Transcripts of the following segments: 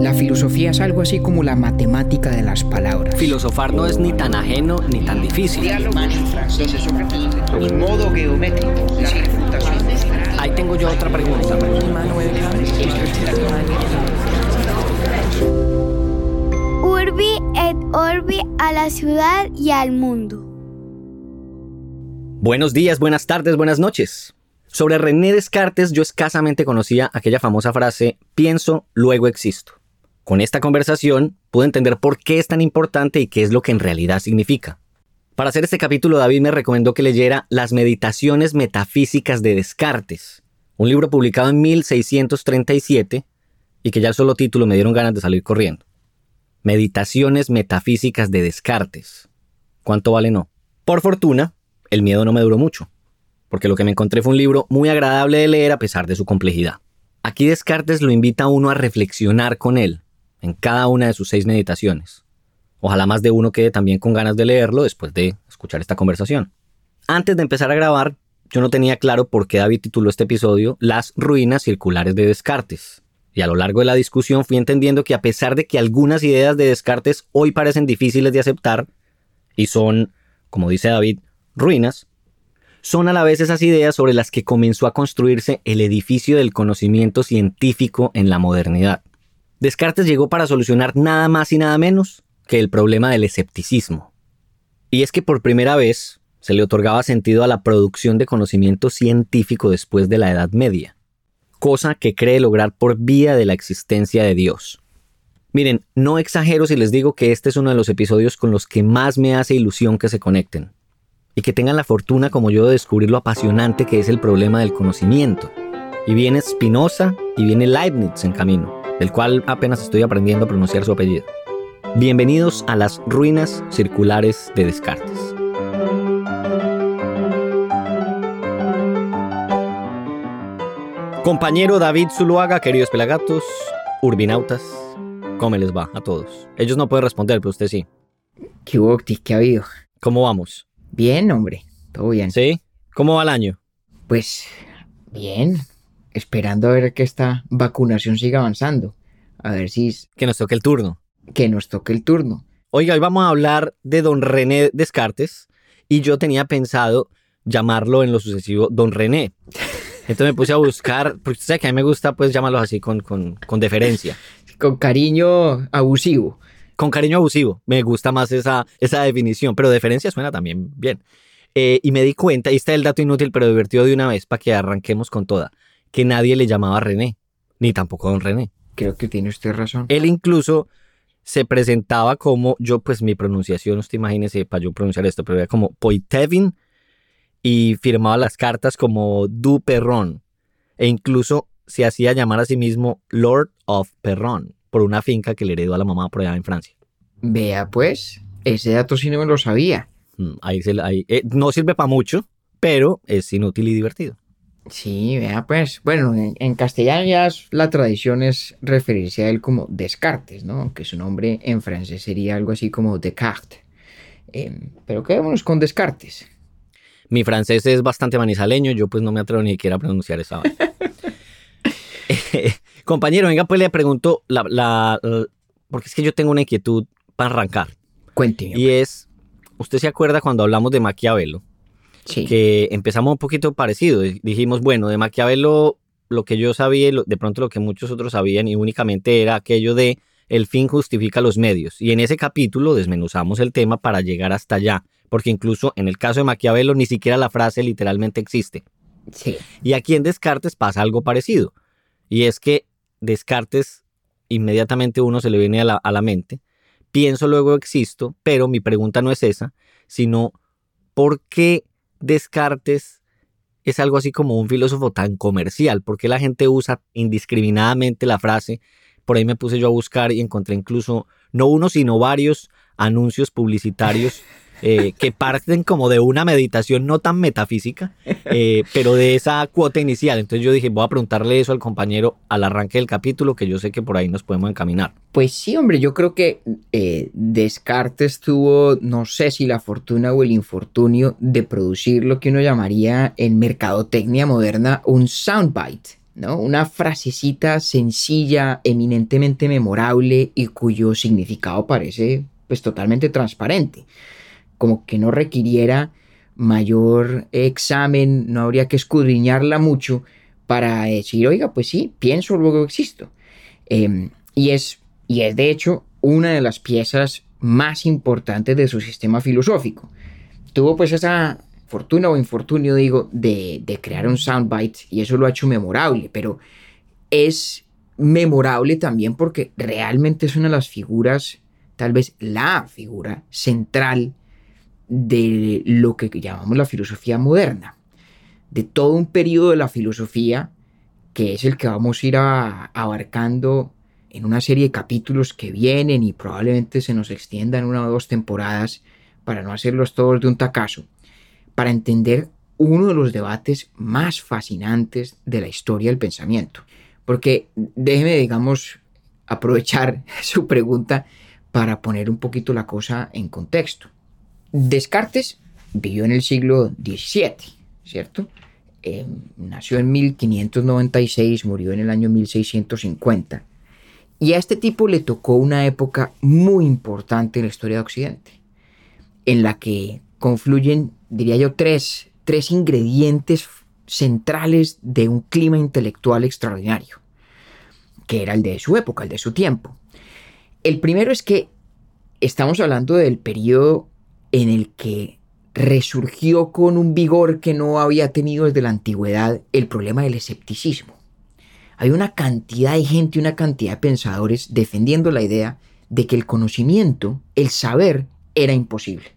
La filosofía es algo así como la matemática de las palabras. Filosofar no es ni tan ajeno ni tan difícil. En modo geométrico. Ahí tengo yo otra pregunta. Urbi et Orbi a la ciudad y al mundo. Buenos días, buenas tardes, buenas noches. Sobre René Descartes yo escasamente conocía aquella famosa frase, pienso, luego existo. Con esta conversación pude entender por qué es tan importante y qué es lo que en realidad significa. Para hacer este capítulo David me recomendó que leyera Las Meditaciones Metafísicas de Descartes, un libro publicado en 1637 y que ya el solo título me dieron ganas de salir corriendo. Meditaciones Metafísicas de Descartes. ¿Cuánto vale no? Por fortuna, el miedo no me duró mucho porque lo que me encontré fue un libro muy agradable de leer a pesar de su complejidad. Aquí Descartes lo invita a uno a reflexionar con él en cada una de sus seis meditaciones. Ojalá más de uno quede también con ganas de leerlo después de escuchar esta conversación. Antes de empezar a grabar, yo no tenía claro por qué David tituló este episodio Las ruinas circulares de Descartes. Y a lo largo de la discusión fui entendiendo que a pesar de que algunas ideas de Descartes hoy parecen difíciles de aceptar, y son, como dice David, ruinas, son a la vez esas ideas sobre las que comenzó a construirse el edificio del conocimiento científico en la modernidad. Descartes llegó para solucionar nada más y nada menos que el problema del escepticismo. Y es que por primera vez se le otorgaba sentido a la producción de conocimiento científico después de la Edad Media, cosa que cree lograr por vía de la existencia de Dios. Miren, no exagero si les digo que este es uno de los episodios con los que más me hace ilusión que se conecten y que tengan la fortuna como yo de descubrir lo apasionante que es el problema del conocimiento. Y viene Spinoza y viene Leibniz en camino, del cual apenas estoy aprendiendo a pronunciar su apellido. Bienvenidos a las ruinas circulares de Descartes. Compañero David Zuluaga, queridos pelagatos, urbinautas, ¿cómo les va a todos? Ellos no pueden responder, pero usted sí. ¿Qué hubo, ¿Qué ha habido? ¿Cómo vamos? Bien, hombre, todo bien. ¿Sí? ¿Cómo va el año? Pues bien, esperando a ver que esta vacunación siga avanzando. A ver si... Que nos toque el turno. Que nos toque el turno. Oiga, hoy vamos a hablar de don René Descartes y yo tenía pensado llamarlo en lo sucesivo don René. Entonces me puse a buscar, porque usted sabe que a mí me gusta pues llamarlos así con, con, con deferencia. Con cariño abusivo con cariño abusivo. Me gusta más esa, esa definición, pero deferencia suena también bien. Eh, y me di cuenta, y está el dato inútil, pero divertido de una vez para que arranquemos con toda, que nadie le llamaba René, ni tampoco don René. Creo que tiene usted razón. Él incluso se presentaba como, yo pues mi pronunciación, usted imagínese para yo pronunciar esto, pero era como Poitevin y firmaba las cartas como Du Perron e incluso se hacía llamar a sí mismo Lord of Perron por una finca que le heredó a la mamá por allá en Francia. Vea pues, ese dato sí no me lo sabía. Mm, ahí, eh, no sirve para mucho, pero es inútil y divertido. Sí, vea pues. Bueno, en, castellano ya la tradición es referirse a él como Descartes, ¿no? Aunque su nombre en francés sería algo así como Descartes. Em, pero quedémonos con Descartes. Mi francés es bastante manizaleño, yo pues no me atrevo ni siquiera a pronunciar esa Compañero, venga, pues le pregunto, la, porque es que yo tengo una inquietud para arrancar. Cuénteme. Y es, ¿usted se acuerda cuando hablamos de Maquiavelo? Sí. Que empezamos un poquito parecido. Dijimos, bueno, de Maquiavelo lo que yo sabía, de pronto lo que muchos otros sabían y únicamente era aquello de el fin justifica los medios. Y en ese capítulo desmenuzamos el tema para llegar hasta allá, porque incluso en el caso de Maquiavelo ni siquiera la frase literalmente existe. Sí. Y aquí en Descartes pasa algo parecido. Y es que Descartes, inmediatamente uno se le viene a la, mente. Pienso, luego existo, pero mi pregunta no es esa, sino ¿por qué Descartes es algo así como un filósofo tan comercial? ¿Por qué la gente usa indiscriminadamente la frase? Por ahí me puse yo a buscar y encontré incluso no uno, sino varios anuncios publicitarios eh, que parten como de una meditación no tan metafísica, eh, pero de esa cuota inicial. Entonces yo dije, voy a preguntarle eso al compañero al arranque del capítulo, que yo sé que por ahí nos podemos encaminar. Pues sí, hombre, yo creo que eh, Descartes tuvo, no sé si la fortuna o el infortunio de producir lo que uno llamaría en mercadotecnia moderna un soundbite. ¿no? Una frasecita sencilla, eminentemente memorable y cuyo significado parece pues totalmente transparente. Como que no requiriera mayor examen, no habría que escudriñarla mucho para decir, oiga, pues sí, pienso, luego existo. Em, y, es, y es de hecho una de las piezas más importantes de su sistema filosófico. Tuvo pues esa fortuna o infortunio, digo, de, de crear un soundbite y eso lo ha hecho memorable, pero es memorable también porque realmente es una de las figuras, tal vez la figura central de lo que llamamos la filosofía moderna, de todo un periodo de la filosofía que es el que vamos a ir abarcando en una serie de capítulos que vienen y probablemente se nos extiendan una o dos temporadas para no hacerlos todos de un tacazo, para entender uno de los debates más fascinantes de la historia del pensamiento. Porque déjeme, digamos, aprovechar su pregunta para poner un poquito la cosa en contexto. Descartes vivió en el siglo XVII, ¿cierto? Eh, nació en 1596, murió en el año 1650. Y a este tipo le tocó una época muy importante en la historia de Occidente, en la que confluyen, diría yo, tres, tres ingredientes centrales de un clima intelectual extraordinario, que era el de su época, el de su tiempo. El primero es que estamos hablando del periodo en el que resurgió con un vigor que no había tenido desde la antigüedad el problema del escepticismo. Hay una cantidad de gente, una cantidad de pensadores defendiendo la idea de que el conocimiento, el saber, era imposible.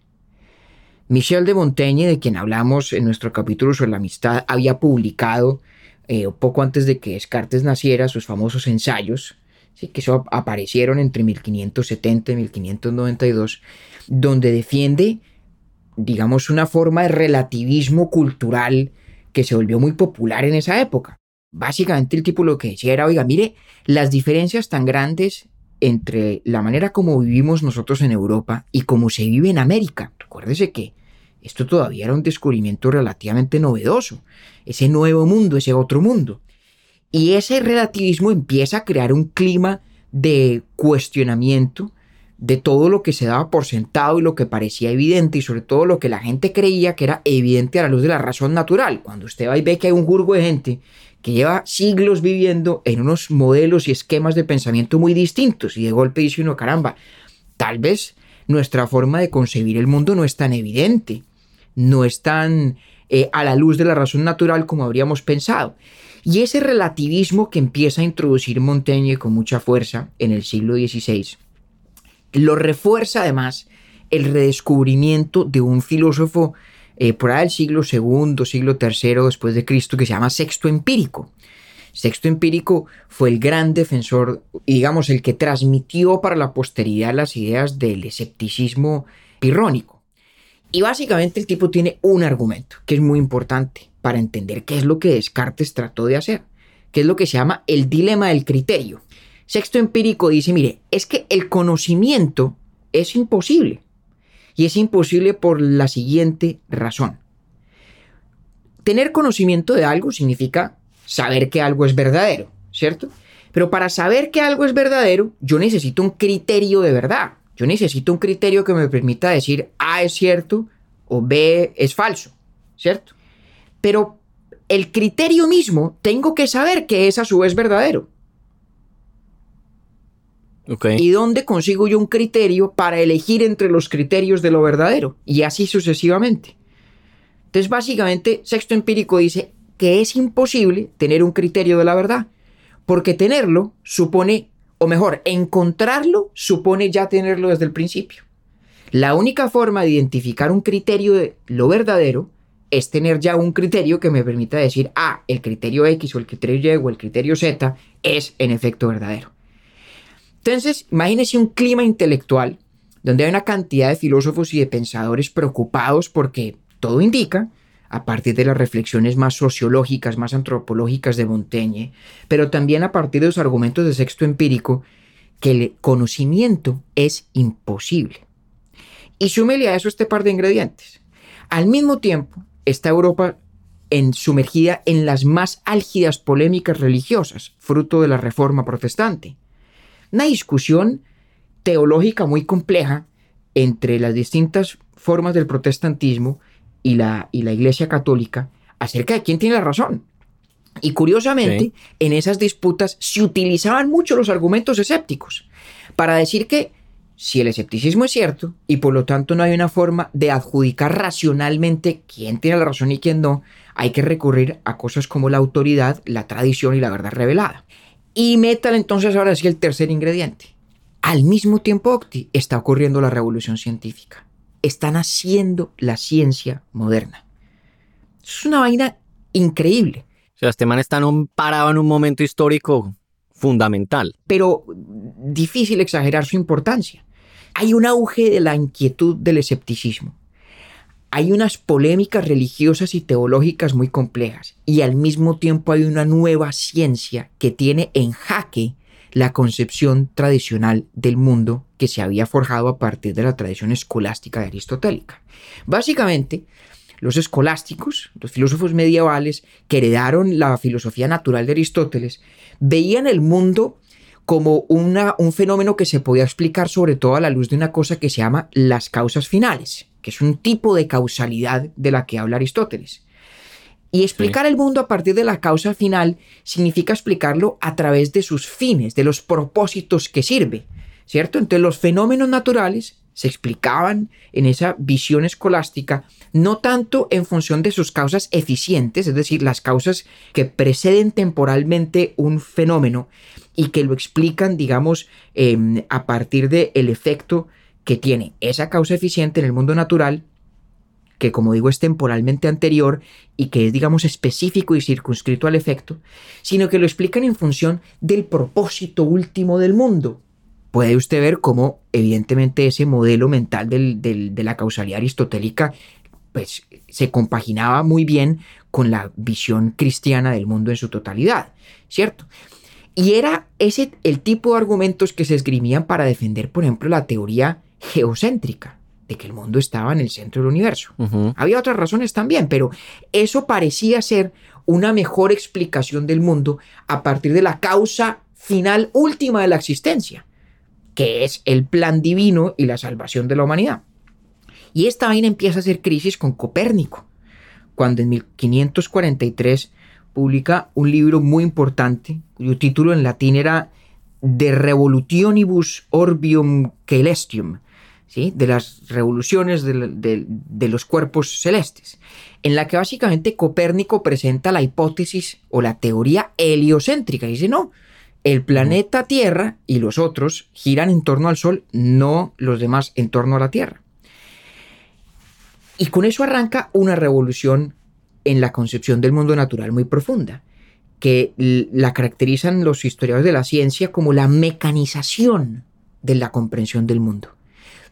Michel de Montaigne, de quien hablamos en nuestro capítulo sobre la amistad, había publicado eh, poco antes de que Descartes naciera sus famosos ensayos, ¿sí? que eso aparecieron entre 1570 y 1592, donde defiende, digamos, una forma de relativismo cultural que se volvió muy popular en esa época. Básicamente el tipo lo que decía era, oiga, mire, las diferencias tan grandes entre la manera como vivimos nosotros en Europa y cómo se vive en América. Recuérdese que esto todavía era un descubrimiento relativamente novedoso, ese nuevo mundo, ese otro mundo. Y ese relativismo empieza a crear un clima de cuestionamiento de todo lo que se daba por sentado y lo que parecía evidente y sobre todo lo que la gente creía que era evidente a la luz de la razón natural. Cuando usted va y ve que hay un jurgo de gente que lleva siglos viviendo en unos modelos y esquemas de pensamiento muy distintos y de golpe dice uno, caramba, tal vez nuestra forma de concebir el mundo no es tan evidente, no es tan eh, a la luz de la razón natural como habríamos pensado. Y ese relativismo que empieza a introducir Montaigne con mucha fuerza en el siglo XVI lo refuerza además el redescubrimiento de un filósofo eh, por ahí del siglo II, siglo III después de Cristo que se llama Sexto Empírico. Sexto Empírico fue el gran defensor, digamos, el que transmitió para la posteridad las ideas del escepticismo pirrónico. Y básicamente el tipo tiene un argumento que es muy importante para entender qué es lo que Descartes trató de hacer, que es lo que se llama el dilema del criterio. Sexto empírico dice, mire, es que el conocimiento es imposible. Y es imposible por la siguiente razón. Tener conocimiento de algo significa saber que algo es verdadero, ¿cierto? Pero para saber que algo es verdadero, yo necesito un criterio de verdad. Yo necesito un criterio que me permita decir A es cierto o B es falso, ¿cierto? Pero el criterio mismo tengo que saber que es a su vez verdadero. ¿Y dónde consigo yo un criterio para elegir entre los criterios de lo verdadero? Y así sucesivamente. Entonces, básicamente, Sexto Empírico dice que es imposible tener un criterio de la verdad, porque tenerlo supone, o mejor, encontrarlo supone ya tenerlo desde el principio. La única forma de identificar un criterio de lo verdadero es tener ya un criterio que me permita decir, ah, el criterio X o el criterio Y o el criterio Z es en efecto verdadero. Entonces, imagínese un clima intelectual donde hay una cantidad de filósofos y de pensadores preocupados porque todo indica, a partir de las reflexiones más sociológicas, más antropológicas de Montaigne, pero también a partir de los argumentos de sexto empírico, que el conocimiento es imposible. Y súmele a eso este par de ingredientes. Al mismo tiempo, está Europa en, sumergida en las más álgidas polémicas religiosas, fruto de la Reforma Protestante. Una discusión teológica muy compleja entre las distintas formas del protestantismo y la, y la Iglesia Católica acerca de quién tiene la razón. Y curiosamente, en esas disputas se utilizaban mucho los argumentos escépticos para decir que si el escepticismo es cierto y por lo tanto no hay una forma de adjudicar racionalmente quién tiene la razón y quién no, hay que recurrir a cosas como la autoridad, la tradición y la verdad revelada. Y metan entonces ahora sí el tercer ingrediente. Al mismo tiempo, Octi, está ocurriendo la revolución científica. Están haciendo la ciencia moderna. Es una vaina increíble. O sea, este man está parado en un momento histórico fundamental. Pero difícil exagerar su importancia. Hay un auge de la inquietud del escepticismo. Hay unas polémicas religiosas y teológicas muy complejas y al mismo tiempo hay una nueva ciencia que tiene en jaque la concepción tradicional del mundo que se había forjado a partir de la tradición escolástica de aristotélica. Básicamente, los escolásticos, los filósofos medievales que heredaron la filosofía natural de Aristóteles, veían el mundo como una, un fenómeno que se podía explicar sobre todo a la luz de una cosa que se llama las causas finales, que es un tipo de causalidad de la que habla Aristóteles. Y explicar el mundo a partir de la causa final significa explicarlo a través de sus fines, de los propósitos que sirve, ¿cierto? Entonces los fenómenos naturales se explicaban en esa visión escolástica no tanto en función de sus causas eficientes, es decir, las causas que preceden temporalmente un fenómeno y que lo explican, digamos, em, a partir del el efecto que tiene esa causa eficiente en el mundo natural, que como digo es temporalmente anterior y que es, digamos, específico y circunscrito al efecto, sino que lo explican en función del propósito último del mundo, puede usted ver cómo evidentemente ese modelo mental de la causalidad aristotélica pues, se compaginaba muy bien con la visión cristiana del mundo en su totalidad, ¿cierto? Y era ese el tipo de argumentos que se esgrimían para defender, por ejemplo, la teoría geocéntrica, de que el mundo estaba en el centro del universo. Había otras razones también, pero eso parecía ser una mejor explicación del mundo a partir de la causa final última de la existencia que es el plan divino y la salvación de la humanidad. Y esta vaina empieza a hacer crisis con Copérnico, cuando en 1543 publica un libro muy importante, cuyo título en latín era De Revolutionibus Orbium Celestium, ¿sí? de las revoluciones de, de los cuerpos celestes, en la que básicamente Copérnico presenta la hipótesis o la teoría heliocéntrica. Dice, no, el planeta Tierra y los otros giran en torno al Sol, no los demás en torno a la Tierra. Y con eso arranca una revolución en la concepción del mundo natural muy profunda, que la caracterizan los historiadores de la ciencia como la mecanización de la comprensión del mundo.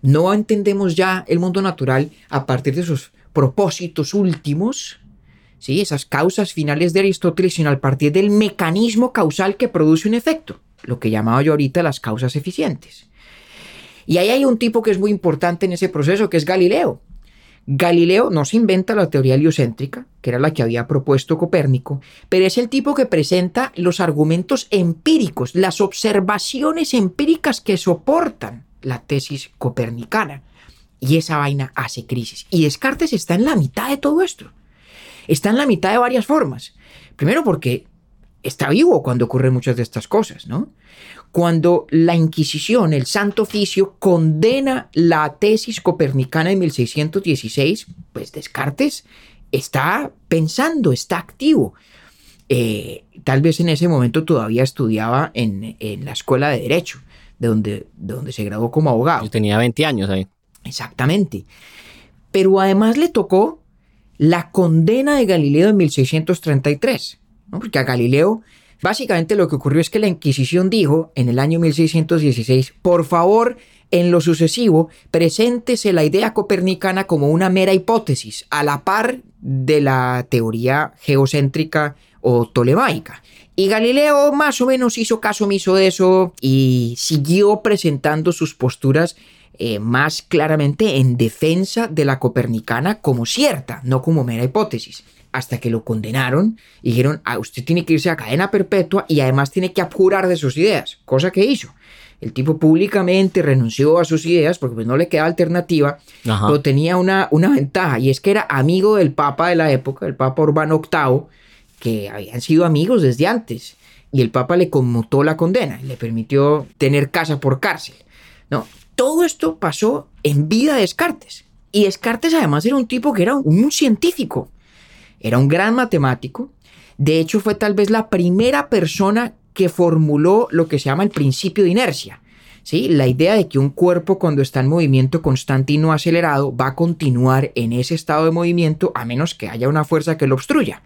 No entendemos ya el mundo natural a partir de sus propósitos últimos, ¿sí? esas causas finales de Aristóteles, sino al partir del mecanismo causal que produce un efecto, lo que llamaba yo ahorita las causas eficientes. Y ahí hay un tipo que es muy importante en ese proceso, que es Galileo. Galileo no se inventa la teoría heliocéntrica, que era la que había propuesto Copérnico, pero es el tipo que presenta los argumentos empíricos, las observaciones empíricas que soportan la tesis copernicana. Y esa vaina hace crisis. Y Descartes está en la mitad de todo esto está en la mitad de varias formas. Primero porque está vivo cuando ocurren muchas de estas cosas, ¿no? Cuando la Inquisición, el Santo Oficio, condena la tesis copernicana de 1616, pues Descartes está pensando, está activo. Eh, tal vez en ese momento todavía estudiaba en, la escuela de Derecho, de donde, de donde se graduó como abogado. Yo tenía 20 años ahí. Exactamente. Pero además le tocó la condena de Galileo en 1633, porque a Galileo básicamente lo que ocurrió es que la Inquisición dijo en el año 1616, por favor, en lo sucesivo, preséntese la idea copernicana como una mera hipótesis, a la par de la teoría geocéntrica o tolemaica. Y Galileo más o menos hizo caso omiso de eso y siguió presentando sus posturas eh, más claramente en defensa de la copernicana como cierta, no como mera hipótesis. Hasta que lo condenaron y dijeron, ah, usted tiene que irse a cadena perpetua y además tiene que apurar de sus ideas, cosa que hizo. El tipo públicamente renunció a sus ideas porque pues, no le quedaba alternativa, Ajá. pero tenía una, una ventaja y es que era amigo del Papa de la época, el Papa Urbano VIII, que habían sido amigos desde antes. Y el Papa le conmutó la condena y le permitió tener casa por cárcel. No, todo esto pasó en vida de Descartes. Y Descartes además era un tipo que era un científico. Era un gran matemático. De hecho, fue tal vez la primera persona que formuló lo que se llama el principio de inercia. ¿sí? La idea de que un cuerpo cuando está en movimiento constante y no acelerado va a continuar en ese estado de movimiento a menos que haya una fuerza que lo obstruya.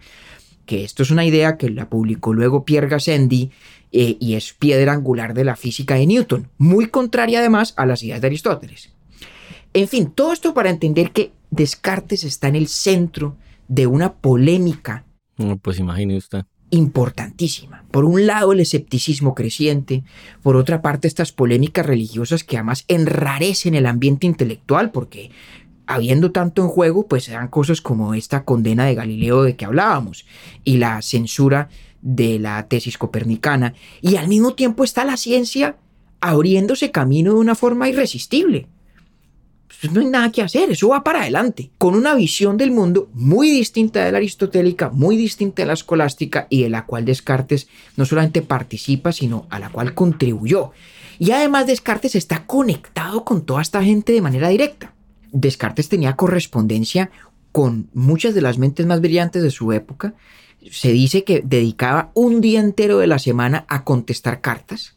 Que esto es una idea que la publicó luego Pierre Gassendi eh, y es piedra angular de la física de Newton, muy contraria además a las ideas de Aristóteles. En fin, todo esto para entender que Descartes está en el centro de una polémica No, Pues imagine usted. importantísima. Por un lado, el escepticismo creciente, por otra parte, estas polémicas religiosas que además enrarecen el ambiente intelectual, porque habiendo tanto en juego, pues se dan cosas como esta condena de Galileo de que hablábamos y la censura de la tesis copernicana, y al mismo tiempo está la ciencia abriéndose camino de una forma irresistible. Pues no hay nada que hacer, eso va para adelante, con una visión del mundo muy distinta de la aristotélica, muy distinta de la escolástica y de la cual Descartes no solamente participa, sino a la cual contribuyó. Y además Descartes está conectado con toda esta gente de manera directa. Descartes tenía correspondencia con muchas de las mentes más brillantes de su época. Se dice que dedicaba un día entero de la semana a contestar cartas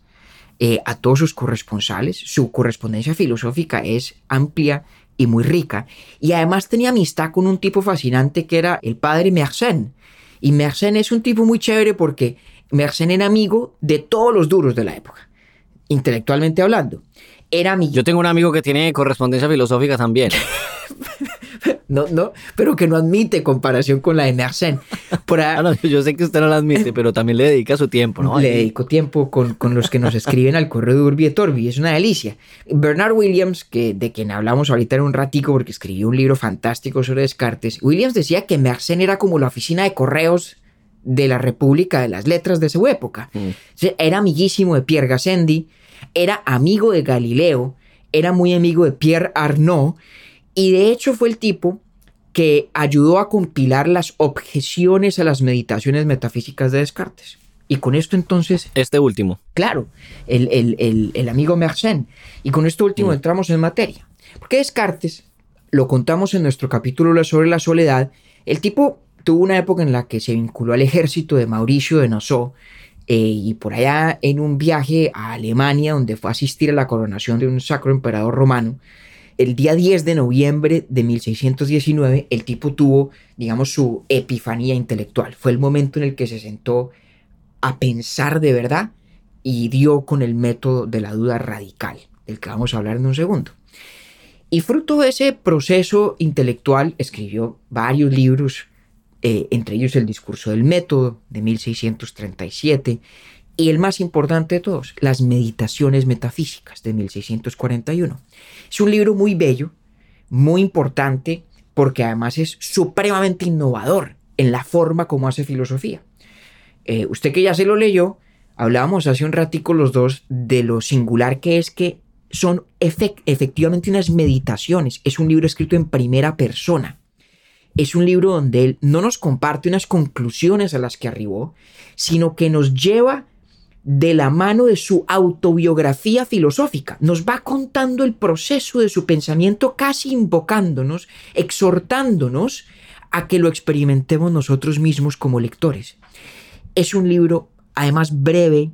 eh, a todos sus corresponsales. Su correspondencia filosófica es amplia y muy rica. Y además tenía amistad con un tipo fascinante que era el padre Mersenne. Y Mersenne es un tipo muy chévere porque Mersenne era amigo de todos los duros de la época, intelectualmente hablando. Era amigo. Yo tengo un amigo que tiene correspondencia filosófica también. No, no, pero que no admite comparación con la de Mersenne. Por ahí- Ah, no, yo sé que usted no la admite, pero también le dedica su tiempo, ¿no? Le dedico tiempo con, con los que nos escriben al correo de Urbi et Orbi, es una delicia. Bernard Williams, que, de quien hablamos ahorita en un ratico porque escribió un libro fantástico sobre Descartes, Williams decía que Mersenne era como la oficina de correos de la República de las Letras de su época. Mm. Era amiguísimo de Pierre Gassendi, era amigo de Galileo, era muy amigo de Pierre Arnaud y de hecho fue el tipo que ayudó a compilar las objeciones a las meditaciones metafísicas de Descartes. Y con esto entonces, Este último. claro, el, el- el- el amigo Mersenne. Y con esto último Mm. entramos en materia. Porque Descartes, lo contamos en nuestro capítulo sobre la soledad, el tipo tuvo una época en la que se vinculó al ejército de Mauricio de Nassau eh, y por allá en un viaje a Alemania donde fue a asistir a la coronación de un sacro emperador romano, el día 10 de noviembre de 1619 el tipo tuvo, digamos, su epifanía intelectual. Fue el momento en el que se sentó a pensar de verdad y dio con el método de la duda radical, del que vamos a hablar en un segundo. Y fruto de ese proceso intelectual escribió varios libros, eh, entre ellos El discurso del método de 1637 y el más importante de todos, Las meditaciones metafísicas de 1641. Es un libro muy bello, muy importante, porque además es supremamente innovador en la forma como hace filosofía. Eh, usted que ya se lo leyó, hablábamos hace un ratico los dos de lo singular que es que son efec- efectivamente unas meditaciones. Es un libro escrito en primera persona. Es un libro donde él no nos comparte unas conclusiones a las que arribó, sino que nos lleva de la mano de su autobiografía filosófica. Nos va contando el proceso de su pensamiento, casi invocándonos, exhortándonos a que lo experimentemos nosotros mismos como lectores. Es un libro, además, breve,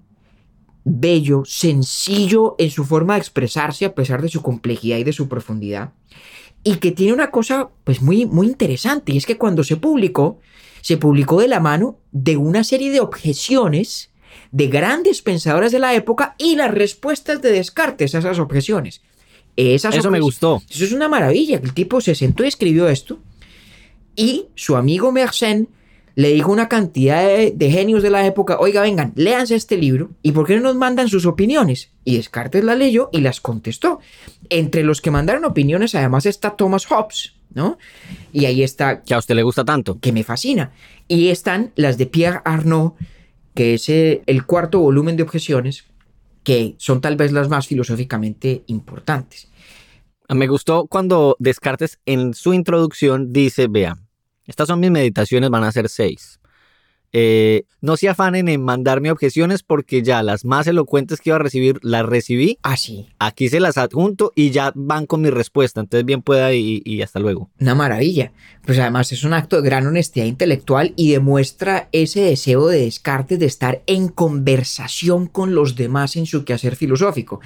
bello, sencillo en su forma de expresarse a pesar de su complejidad y de su profundidad. Y que tiene una cosa pues muy, muy interesante, y es que cuando se publicó, se publicó de la mano de una serie de objeciones de grandes pensadores de la época y las respuestas de Descartes a esas objeciones. Esas Eso me gustó. Eso es una maravilla, que el tipo se sentó y escribió esto. Y su amigo Mersenne le dijo a una cantidad de, de genios de la época, oiga, vengan, léanse este libro y ¿por qué no nos mandan sus opiniones? Y Descartes la leyó y las contestó. Entre los que mandaron opiniones además está Thomas Hobbes, ¿no? Y ahí está Que a usted le gusta tanto. que me fascina. Y están las de Pierre Arnaud, que es eh, el cuarto volumen de objeciones, que son tal vez las más filosóficamente importantes. Me gustó cuando Descartes en su introducción dice, vea, estas son mis meditaciones, van a ser seis. Eh, no se afanen en mandarme objeciones porque ya las más elocuentes que iba a recibir las recibí. Así, Aquí se las adjunto y ya van con mi respuesta. Entonces bien pueda y, y hasta luego. una maravilla. Pues además es un acto de gran honestidad intelectual y demuestra ese deseo de Descartes de estar en conversación con los demás en su quehacer filosófico.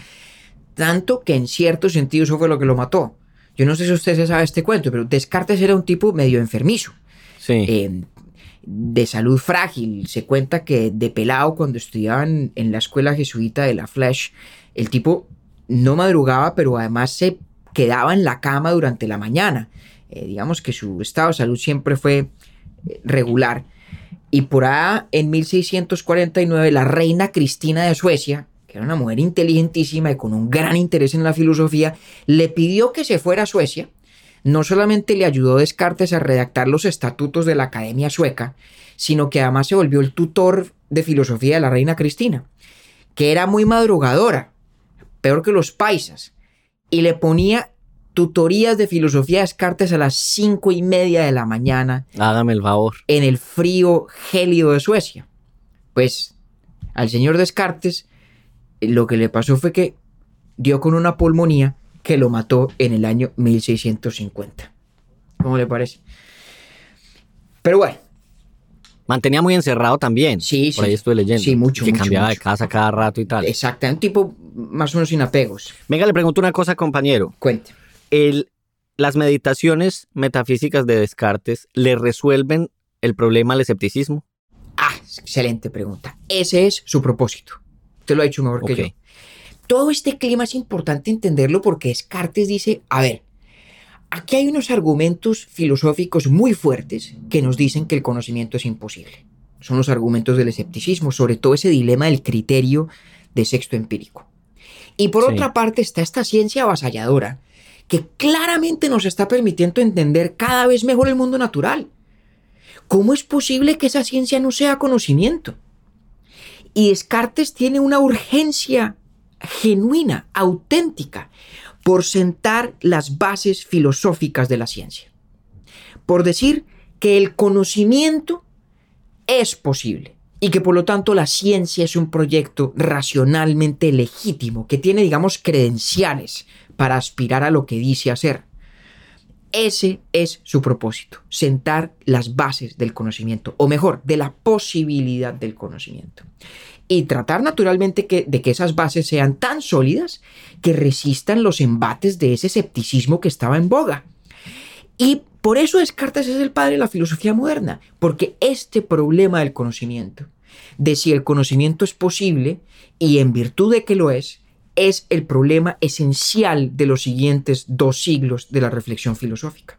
Tanto que en cierto sentido eso fue lo que lo mató. Yo no sé si usted se sabe este cuento, pero Descartes era un tipo medio enfermizo. Sí. eh, de salud frágil. Se cuenta que de pelado, cuando estudiaban en la escuela jesuita de la Flesh, el tipo no madrugaba, pero además se quedaba en la cama durante la mañana. Eh, digamos que su estado de salud siempre fue eh, regular. Y por ahí, en 1649, la reina Cristina de Suecia, que era una mujer inteligentísima y con un gran interés en la filosofía, le pidió que se fuera a Suecia no solamente le ayudó Descartes a redactar los estatutos de la Academia Sueca, sino que además se volvió el tutor de filosofía de la reina Cristina, que era muy madrugadora, peor que los paisas, y le ponía tutorías de filosofía a Descartes a las cinco y media de la mañana Hágame el favor. en el frío gélido de Suecia. Pues al señor Descartes lo que le pasó fue que dio con una pulmonía que lo mató en el año 1650. ¿Cómo le parece? Pero bueno, Mantenía muy encerrado también. Sí, Por sí. ahí estuve leyendo. Sí, mucho, Que mucho, cambiaba de casa cada rato y tal. exacto, un tipo más o menos sin apegos. Venga, le pregunto una cosa, compañero. Cuente. El, las meditaciones metafísicas de Descartes le resuelven el problema al escepticismo. Ah, excelente pregunta. Ese es su propósito. Usted lo ha hecho mejor que yo. Todo este clima es importante entenderlo porque Descartes dice, a ver, aquí hay unos argumentos filosóficos muy fuertes que nos dicen que el conocimiento es imposible. Son los argumentos del escepticismo, sobre todo ese dilema del criterio de sexto empírico. Y por Sí. otra parte está esta ciencia avasalladora que claramente nos está permitiendo entender cada vez mejor el mundo natural. ¿Cómo es posible que esa ciencia no sea conocimiento? Y Descartes tiene una urgencia genuina, auténtica, por sentar las bases filosóficas de la ciencia. Por decir que el conocimiento es posible y que por lo tanto la ciencia es un proyecto racionalmente legítimo, que tiene, digamos, credenciales para aspirar a lo que dice hacer. Ese es su propósito, sentar las bases del conocimiento, o mejor, de la posibilidad del conocimiento. Y tratar naturalmente que, de que esas bases sean tan sólidas que resistan los embates de ese escepticismo que estaba en boga. Y por eso Descartes es el padre de la filosofía moderna, porque este problema del conocimiento, de si el conocimiento es posible y en virtud de que lo es, es el problema esencial de los siguientes dos siglos de la reflexión filosófica.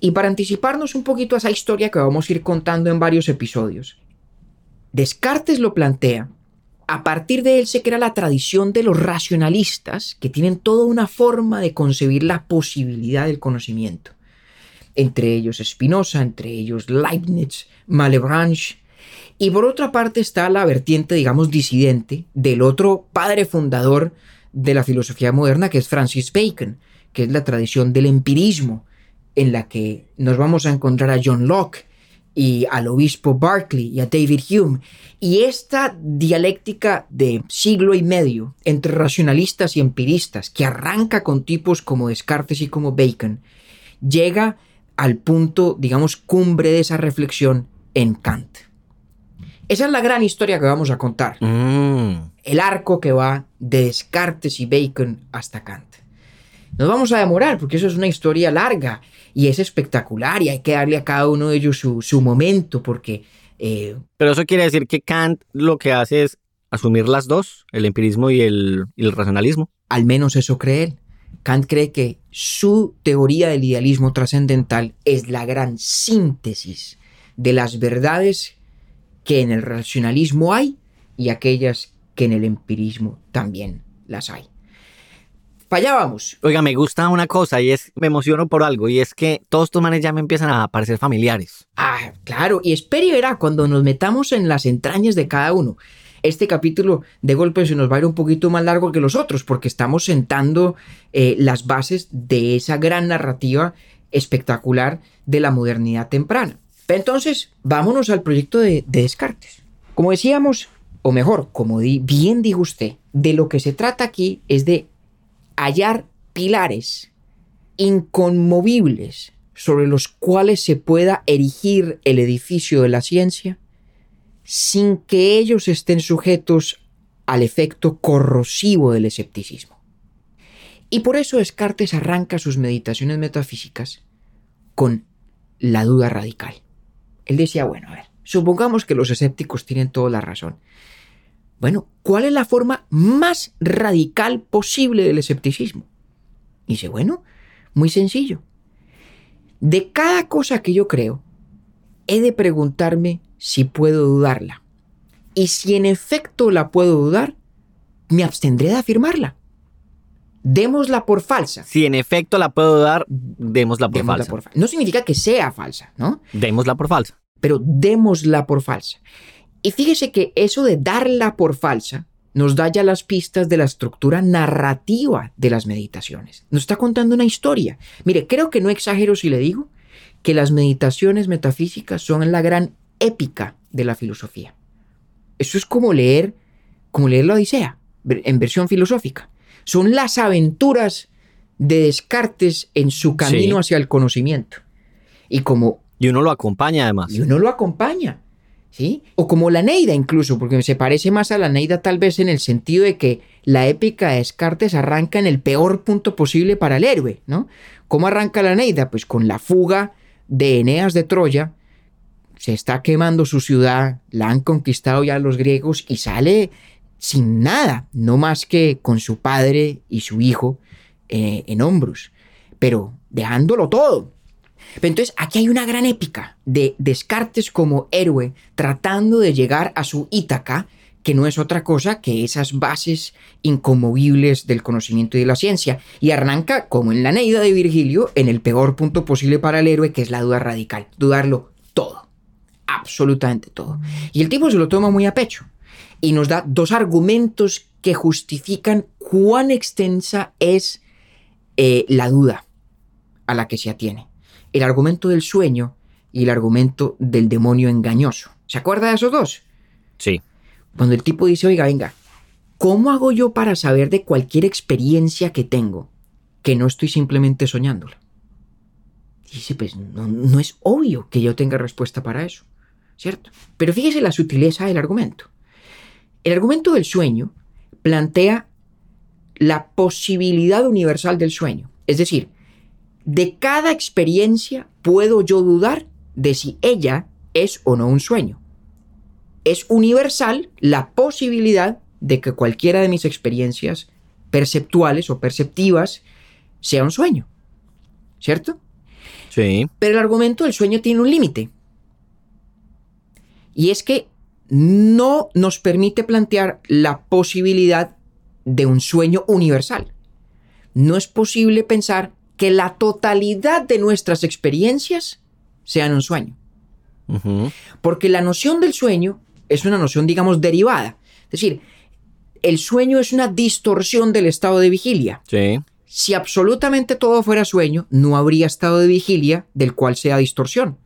Y para anticiparnos un poquito a esa historia que vamos a ir contando en varios episodios, Descartes lo plantea a partir de él se crea la tradición de los racionalistas que tienen toda una forma de concebir la posibilidad del conocimiento. Entre ellos Spinoza, entre ellos Leibniz, Malebranche. Y por otra parte está la vertiente, digamos, disidente del otro padre fundador de la filosofía moderna, que es Francis Bacon, que es la tradición del empirismo, en la que nos vamos a encontrar a John Locke y al obispo Berkeley y a David Hume. Y esta dialéctica de siglo y medio entre racionalistas y empiristas, que arranca con tipos como Descartes y como Bacon, llega al punto, digamos, cumbre de esa reflexión en Kant. Esa es la gran historia que vamos a contar. Mm. El arco que va de Descartes y Bacon hasta Kant. Nos vamos a demorar porque eso es una historia larga y es espectacular y hay que darle a cada uno de ellos su, su momento porque eh, Pero eso quiere decir que Kant lo que hace es asumir las dos, el empirismo y el, y el racionalismo. al menos eso cree él. Kant cree que su teoría del idealismo trascendental es la gran síntesis de las verdades que en el racionalismo hay y aquellas que en el empirismo también las hay. Para allá vamos. Oiga, me gusta una cosa y es, me emociono por algo y es que todos estos manes ya me empiezan a parecer familiares. Ah, claro, y espere y verá cuando nos metamos en las entrañas de cada uno. Este capítulo de golpe se nos va a ir un poquito más largo que los otros porque estamos sentando eh, las bases de esa gran narrativa espectacular de la modernidad temprana. Pero entonces, vámonos al proyecto de, de Descartes. Como decíamos, o mejor, como di- bien dijo usted, de lo que se trata aquí es de hallar pilares inconmovibles sobre los cuales se pueda erigir el edificio de la ciencia sin que ellos estén sujetos al efecto corrosivo del escepticismo. Y por eso Descartes arranca sus meditaciones metafísicas con la duda radical. Él decía, bueno, a ver, supongamos que los escépticos tienen toda la razón. Bueno, ¿cuál es la forma más radical posible del escepticismo? Y dice, bueno, muy sencillo. De cada cosa que yo creo, he de preguntarme si puedo dudarla. Y si en efecto la puedo dudar, me abstendré de afirmarla. Démosla por falsa. Si en efecto la puedo dar, démosla por Démosla falsa. por fa- No significa que sea falsa, ¿no? Démosla por falsa. pero démosla por falsa. Y fíjese que eso de darla por falsa nos da ya las pistas de la estructura narrativa de las meditaciones. Nos está contando una historia. Mire, creo que no exagero si le digo que las meditaciones metafísicas son la gran épica de la filosofía. Eso es como leer, como leer la Odisea, en versión filosófica. Son las aventuras de Descartes en su camino Sí. hacia el conocimiento. Y como Y uno lo acompaña además. y uno lo acompaña. O como la Neida incluso, porque se parece más a la Neida tal vez en el sentido de que la épica de Descartes arranca en el peor punto posible para el héroe, ¿no? ¿Cómo arranca la Neida? Pues con la fuga de Eneas de Troya, se está quemando su ciudad, la han conquistado ya los griegos y sale sin nada, no más que con su padre y su hijo eh, en hombros, pero dejándolo todo. Pero entonces aquí hay una gran épica de Descartes como héroe tratando de llegar a su Ítaca, que no es otra cosa que esas bases inconmovibles del conocimiento y de la ciencia. Y arranca, como en la Neida de Virgilio, en el peor punto posible para el héroe, que es la duda radical. Dudarlo todo. Absolutamente todo. Y el tipo se lo toma muy a pecho. Y nos da dos argumentos que justifican cuán extensa es eh, la duda a la que se atiene. El argumento del sueño y el argumento del demonio engañoso. ¿Se acuerda de esos dos? Sí. Cuando el tipo dice, oiga, venga, ¿cómo hago yo para saber de cualquier experiencia que tengo que no estoy simplemente soñándola? Dice, pues no, no es obvio que yo tenga respuesta para eso, ¿cierto? Pero fíjese la sutileza del argumento. El argumento del sueño plantea la posibilidad universal del sueño. Es decir, de cada experiencia puedo yo dudar de si ella es o no un sueño. Es universal la posibilidad de que cualquiera de mis experiencias perceptuales o perceptivas sea un sueño. ¿Cierto? Sí. Pero el argumento del sueño tiene un límite. Y es que no nos permite plantear la posibilidad de un sueño universal. No es posible pensar que la totalidad de nuestras experiencias sean un sueño. Porque la noción del sueño es una noción, digamos, derivada. Es decir, el sueño es una distorsión del estado de vigilia. Sí. Si absolutamente todo fuera sueño, no habría estado de vigilia del cual sea distorsión.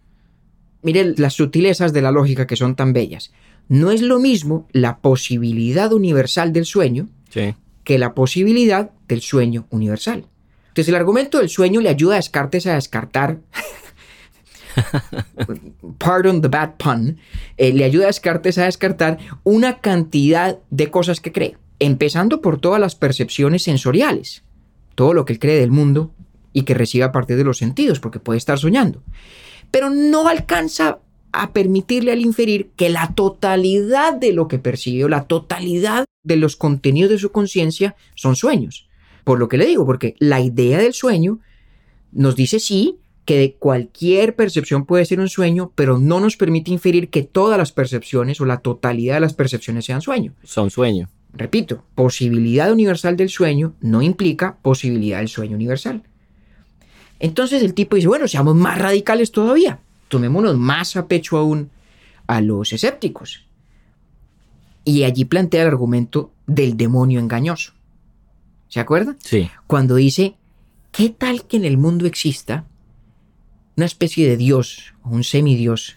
Miren las sutilezas de la lógica que son tan bellas. No es lo mismo la posibilidad universal del sueño Sí. que la posibilidad del sueño universal. Entonces el argumento del sueño le ayuda a Descartes a descartar, pardon the bad pun, eh, le ayuda a Descartes a descartar una cantidad de cosas que cree, empezando por todas las percepciones sensoriales, todo lo que él cree del mundo y que recibe a partir de los sentidos, porque puede estar soñando. Pero no alcanza a permitirle al inferir que la totalidad de lo que percibe o la totalidad de los contenidos de su conciencia son sueños. Por lo que le digo, porque la idea del sueño nos dice sí que de cualquier percepción puede ser un sueño, pero no nos permite inferir que todas las percepciones o la totalidad de las percepciones sean sueño. Son sueño. repito, posibilidad universal del sueño no implica posibilidad del sueño universal. Entonces el tipo dice, bueno, seamos más radicales todavía, tomémonos más a pecho aún a los escépticos. Y allí plantea el argumento del demonio engañoso. ¿Se acuerda? Sí. Cuando dice, ¿qué tal que en el mundo exista una especie de Dios o un semidios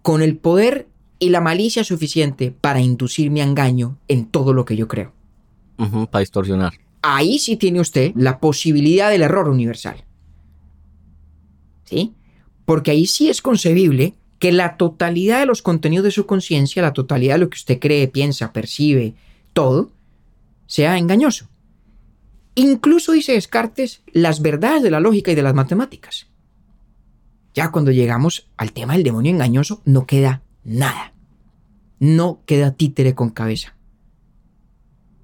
con el poder y la malicia suficiente para inducirme a engaño en todo lo que yo creo? Para distorsionar. Ahí sí tiene usted la posibilidad del error universal. ¿Sí? Porque ahí sí es concebible que la totalidad de los contenidos de su conciencia, la totalidad de lo que usted cree, piensa, percibe, todo, sea engañoso. Incluso dice Descartes las verdades de la lógica y de las matemáticas. Ya cuando llegamos al tema del demonio engañoso, no queda nada. No queda títere con cabeza.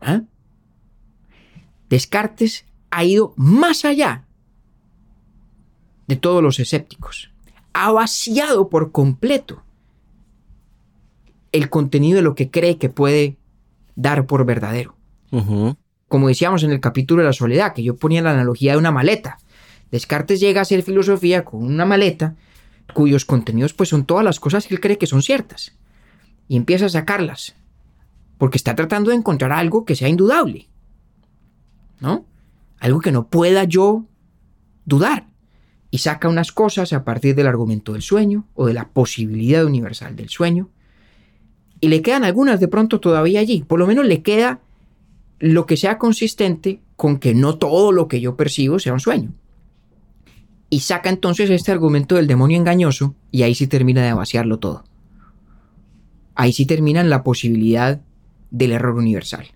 ¿Ah? Descartes ha ido más allá de todos los escépticos. Ha vaciado por completo el contenido de lo que cree que puede dar por verdadero. Como decíamos en el capítulo de la soledad, que yo ponía la analogía de una maleta. Descartes llega a hacer filosofía con una maleta cuyos contenidos pues son todas las cosas que él cree que son ciertas. Y empieza a sacarlas. Porque está tratando de encontrar algo que sea indudable. ¿No? Algo que no pueda yo dudar. Y saca unas cosas a partir del argumento del sueño o de la posibilidad universal del sueño. Y le quedan algunas de pronto todavía allí. Por lo menos le queda lo que sea consistente con que no todo lo que yo percibo sea un sueño. Y saca entonces este argumento del demonio engañoso y ahí sí termina de vaciarlo todo. Ahí sí termina en la posibilidad del error universal.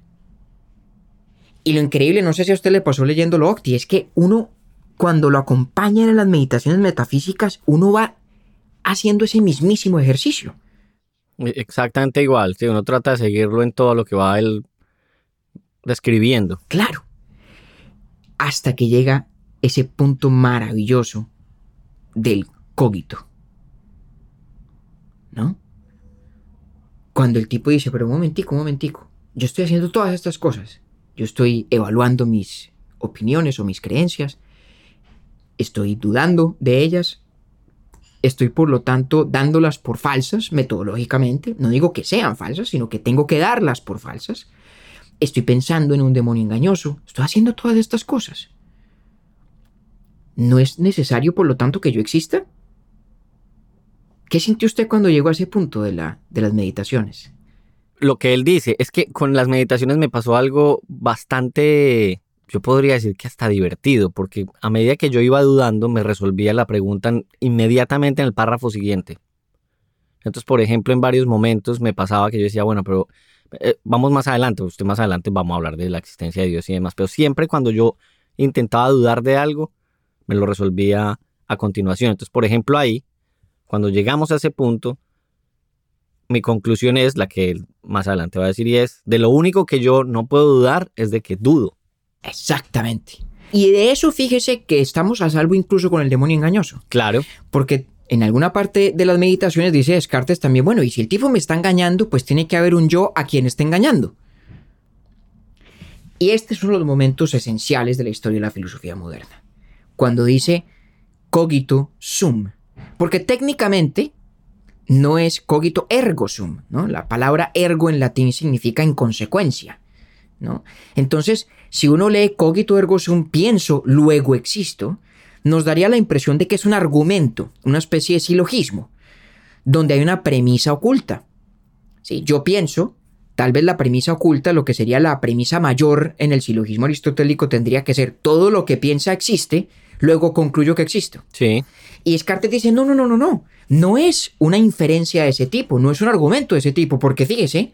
Y lo increíble, no sé si a usted le pasó leyendo lo Octi, es que uno, cuando lo acompaña en las meditaciones metafísicas, uno va haciendo ese mismísimo ejercicio. Exactamente igual. Si uno trata de seguirlo en todo lo que va él describiendo. Claro. Hasta que llega ese punto maravilloso del cogito. ¿No? Cuando el tipo dice, pero un momentico, un momentico, yo estoy haciendo todas estas cosas. Yo estoy evaluando mis opiniones o mis creencias. Estoy dudando de ellas. Estoy, por lo tanto, dándolas por falsas metodológicamente. No digo que sean falsas, sino que tengo que darlas por falsas. Estoy pensando en un demonio engañoso. Estoy haciendo todas estas cosas. ¿No es necesario, por lo tanto, que yo exista? ¿Qué sintió usted cuando llegó a ese punto de, la, de las meditaciones? Lo que él dice es que con las meditaciones me pasó algo bastante, yo podría decir que hasta divertido, porque a medida que yo iba dudando me resolvía la pregunta inmediatamente en el párrafo siguiente. Entonces, por ejemplo, en varios momentos me pasaba que yo decía, bueno, pero eh, vamos más adelante, usted más adelante vamos a hablar de la existencia de Dios y demás, pero siempre cuando yo intentaba dudar de algo, me lo resolvía a continuación. Entonces, por ejemplo, ahí, cuando llegamos a ese punto, mi conclusión es la que él más adelante va a decir y es, de lo único que yo no puedo dudar es de que dudo. Exactamente. Y de eso fíjese que estamos a salvo incluso con el demonio engañoso. Claro, Porque en alguna parte de las meditaciones dice Descartes también, bueno, y si el tipo me está engañando, pues tiene que haber un yo a quien está engañando. Y este es uno de los momentos esenciales de la historia de la filosofía moderna. Cuando dice cogito sum. Porque técnicamente no es cogito ergo sum, ¿no? La palabra ergo en latín significa en consecuencia, ¿no? Entonces, si uno lee cogito ergo sum, pienso, luego existo, nos daría la impresión de que es un argumento, una especie de silogismo, donde hay una premisa oculta. Sí, yo pienso, tal vez la premisa oculta, lo que sería la premisa mayor en el silogismo aristotélico, tendría que ser todo lo que piensa existe, luego concluyo que existo. sí, Y Descartes dice, no, no, no, no, no. No es una inferencia de ese tipo, no es un argumento de ese tipo, porque fíjese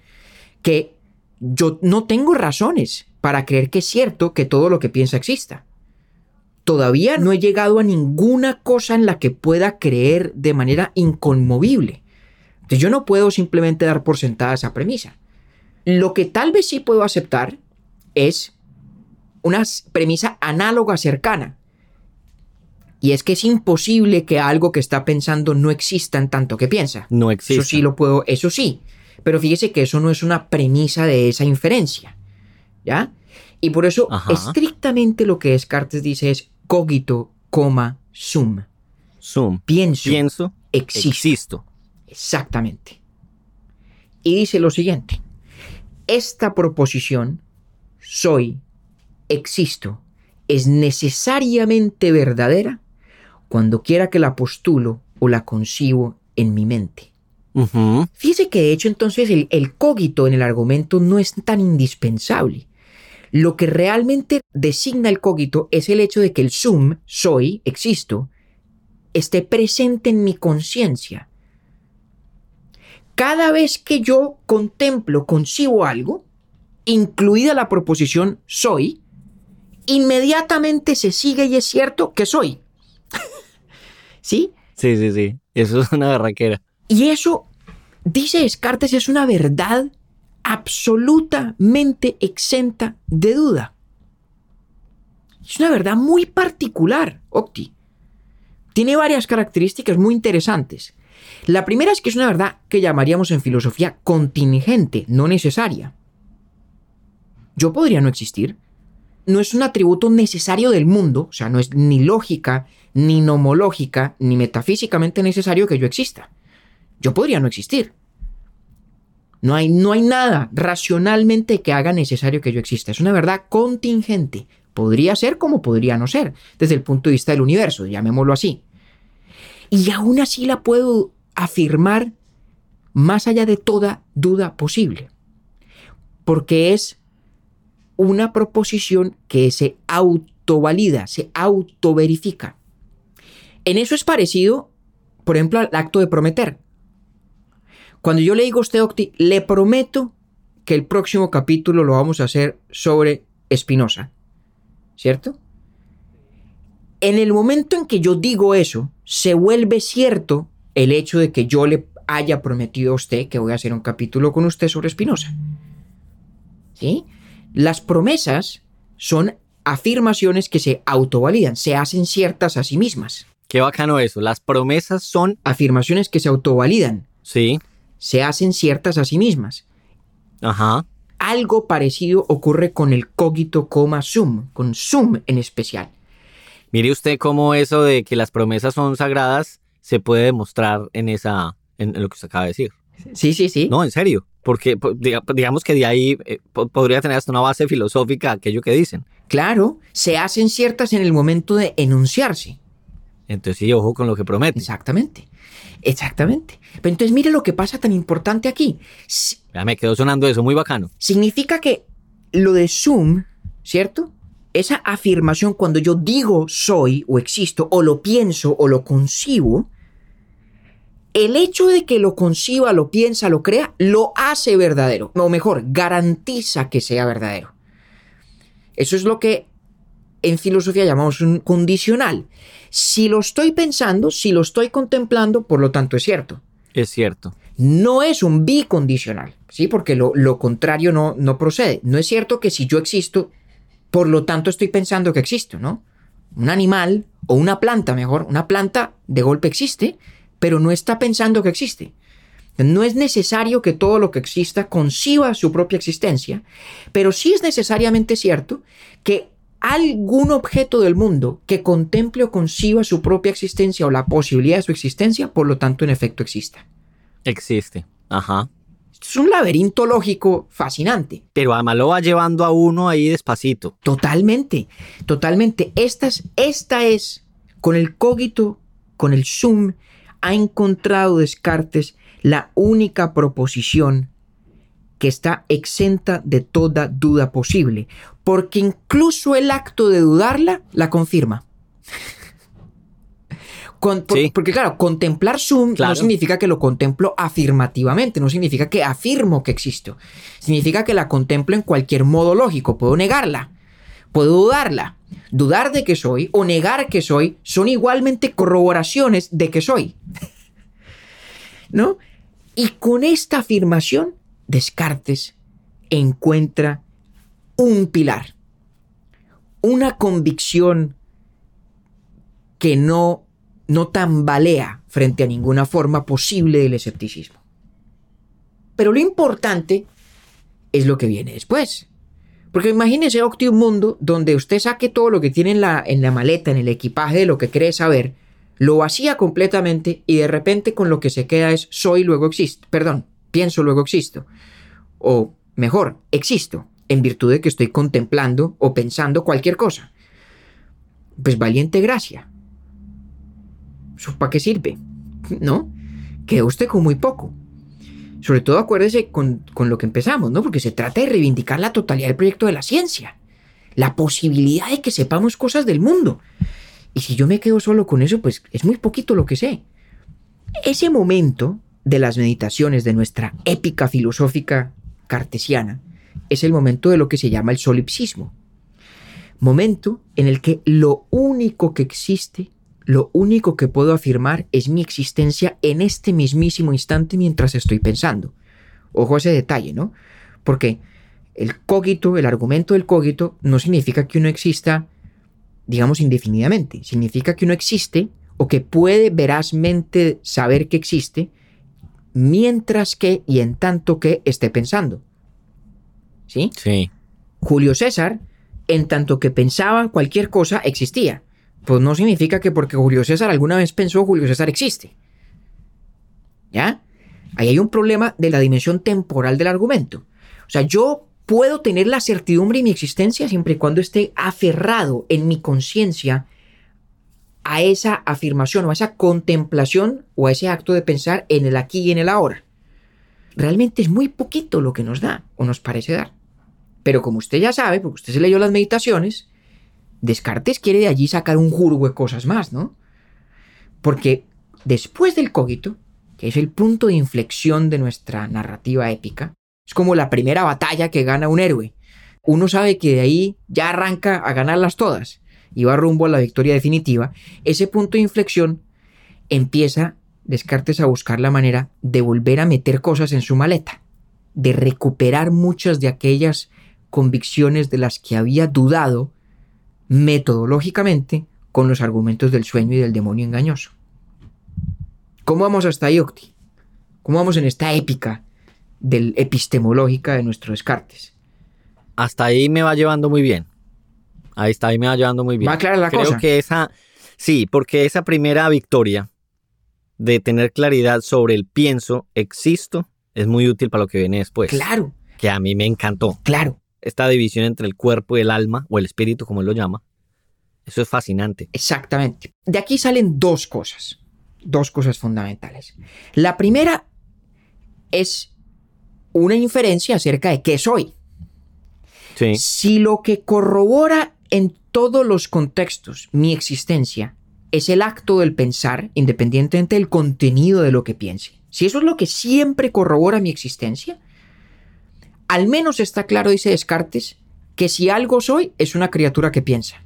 que yo no tengo razones para creer que es cierto que todo lo que piensa exista. Todavía no he llegado a ninguna cosa en la que pueda creer de manera inconmovible. Entonces yo no puedo simplemente dar por sentada esa premisa. Lo que tal vez sí puedo aceptar es una premisa análoga cercana. Y es que es imposible que algo que está pensando no exista en tanto que piensa. no existe. Eso sí lo puedo, eso sí. Pero fíjese que eso no es una premisa de esa inferencia. ¿Ya? Y por eso, Ajá. estrictamente lo que Descartes dice es cogito, coma, sum. Sum. Pienso, Pienso, existo. existo. Exactamente. Y dice lo siguiente. Esta proposición, soy, existo, es necesariamente verdadera cuando quiera que la postulo o la concibo en mi mente. Ujú. Fíjese que de hecho entonces el, el cogito en el argumento no es tan indispensable. Lo que realmente designa el cogito es el hecho de que el sum, soy, existo, esté presente en mi conciencia. Cada vez que yo contemplo, concibo algo, incluida la proposición soy, inmediatamente se sigue y es cierto que soy. ¿Sí? Sí, sí, sí. Eso es una barraquera. Y eso, dice Descartes, es una verdad absolutamente exenta de duda. Es una verdad muy particular, Octi. Tiene varias características muy interesantes. La primera es que es una verdad que llamaríamos en filosofía contingente, no necesaria. Yo podría no existir. No es un atributo necesario del mundo, o sea, no es ni lógica, ni nomológica, ni metafísicamente necesario que yo exista. Yo podría no existir. No hay, no hay nada racionalmente que haga necesario que yo exista. Es una verdad contingente. Podría ser como podría no ser, desde el punto de vista del universo, llamémoslo así. Y aún así la puedo afirmar más allá de toda duda posible. Porque es una proposición que se autovalida, se autoverifica. En eso es parecido, por ejemplo, al acto de prometer. Cuando yo le digo a usted, Octi, le prometo que el próximo capítulo lo vamos a hacer sobre Spinoza. ¿Cierto? En el momento en que yo digo eso, se vuelve cierto el hecho de que yo le haya prometido a usted que voy a hacer un capítulo con usted sobre Spinoza. ¿Sí? Las promesas son afirmaciones que se autovalidan, se hacen ciertas a sí mismas. Qué bacano eso. Las promesas son, Afirmaciones que se autovalidan, sí, se hacen ciertas a sí mismas. ajá, Algo parecido ocurre con el cogito coma sum, con sum en especial. Mire usted cómo eso de que las promesas son sagradas se puede demostrar en esa, en, lo que usted acaba de decir. Sí, sí, sí. No, en serio, porque po- diga- digamos que de ahí eh, po- podría tener hasta una base filosófica aquello que dicen. Claro, se hacen ciertas en el momento de enunciarse. Entonces sí, ojo con lo que promete. Exactamente. Exactamente. Pero entonces mire lo que pasa tan importante aquí. Ya me quedó sonando eso, muy bacano. Significa que lo de sum, ¿cierto? Esa afirmación cuando yo digo soy o existo o lo pienso o lo concibo, el hecho de que lo conciba, lo piensa, lo crea, lo hace verdadero. O mejor, garantiza que sea verdadero. Eso es lo que en filosofía llamamos un condicional. Si lo estoy pensando, si lo estoy contemplando, por lo tanto es cierto Es cierto. no es un bicondicional, ¿sí? Porque lo, lo contrario no, no procede. No es cierto que si yo existo, por lo tanto estoy pensando que existo, ¿no? Un animal o una planta, mejor, una planta de golpe existe, pero no está pensando que existe. No es necesario que todo lo que exista conciba su propia existencia, pero sí es necesariamente cierto que algún objeto del mundo que contemple o conciba su propia existencia o la posibilidad de su existencia, por lo tanto en efecto exista. Existe. Ajá. Es un laberinto lógico fascinante. Pero además lo va llevando a uno ahí despacito. Totalmente, totalmente. Esta es, esta es, con el cogito, con el sum, ha encontrado Descartes la única proposición que está exenta de toda duda posible, porque incluso el acto de dudarla la confirma. Con- por- Sí. Porque claro, contemplar Claro. no significa que lo contemplo afirmativamente, no significa que afirmo que existo. Significa que la contemplo en cualquier modo lógico, puedo negarla, puedo dudarla. Dudar de que soy o negar que soy son igualmente corroboraciones de que soy. ¿No? Y con esta afirmación, Descartes encuentra un pilar, una convicción que no, no tambalea frente a ninguna forma posible del escepticismo. pero lo importante es lo que viene después. Porque imagínese, Octi, un mundo donde usted saque todo lo que tiene en la, en la maleta, en el equipaje de lo que cree saber, lo vacía completamente y de repente con lo que se queda es soy, luego existo. Perdón, pienso, luego existo. O mejor, existo, en virtud de que estoy contemplando o pensando cualquier cosa. Pues valiente gracia. ¿Eso para qué sirve? ¿No? Queda usted con muy poco. Sobre todo acuérdese con, con, lo que empezamos, ¿no? Porque se trata de reivindicar la totalidad del proyecto de la ciencia. La posibilidad de que sepamos cosas del mundo. Y si yo me quedo solo con eso, pues es muy poquito lo que sé. Ese momento de las meditaciones de nuestra épica filosófica cartesiana es el momento de lo que se llama el solipsismo. Momento en el que lo único que existe lo único que puedo afirmar es mi existencia en este mismísimo instante mientras estoy pensando. Ojo a ese detalle, ¿no? Porque el cogito, el argumento del cogito, no significa que uno exista, digamos, indefinidamente. Significa que uno existe o que puede verazmente saber que existe mientras que y en tanto que esté pensando. ¿Sí? Sí. Julio César, en tanto que pensaba cualquier cosa, existía pues no significa que porque Julio César alguna vez pensó Julio César existe. ¿Ya? Ahí hay un problema de la dimensión temporal del argumento. O sea, yo puedo tener la certidumbre de mi existencia siempre y cuando esté aferrado en mi conciencia a esa afirmación o a esa contemplación o a ese acto de pensar en el aquí y en el ahora. Realmente es muy poquito lo que nos da o nos parece dar. Pero como usted ya sabe, porque usted se leyó las meditaciones, Descartes quiere de allí sacar un jurgo de cosas más, ¿no? Porque después del cogito, que es el punto de inflexión de nuestra narrativa épica, es como la primera batalla que gana un héroe. Uno sabe que de ahí ya arranca a ganarlas todas y va rumbo a la victoria definitiva. Ese punto de inflexión empieza Descartes a buscar la manera de volver a meter cosas en su maleta, de recuperar muchas de aquellas convicciones de las que había dudado metodológicamente con los argumentos del sueño y del demonio engañoso. ¿Cómo vamos hasta ahí, Octi? ¿Cómo vamos en esta épica del epistemológica de nuestro Descartes? Hasta ahí me va llevando muy bien. Ahí está, ahí me va llevando muy bien. Va clara la Creo cosa. que esa, sí, porque esa primera victoria de tener claridad sobre el pienso, existo, es muy útil para lo que viene después. Claro, Que a mí me encantó. claro, Esta división entre el cuerpo y el alma, o el espíritu, como él lo llama. Eso es fascinante. exactamente. De aquí salen dos cosas, dos cosas fundamentales. La primera es una inferencia acerca de qué soy. Sí. Si lo que corrobora en todos los contextos mi existencia es el acto del pensar, independientemente del contenido de lo que piense, si eso es lo que siempre corrobora mi existencia, al menos está claro, dice Descartes, que si algo soy es una criatura que piensa.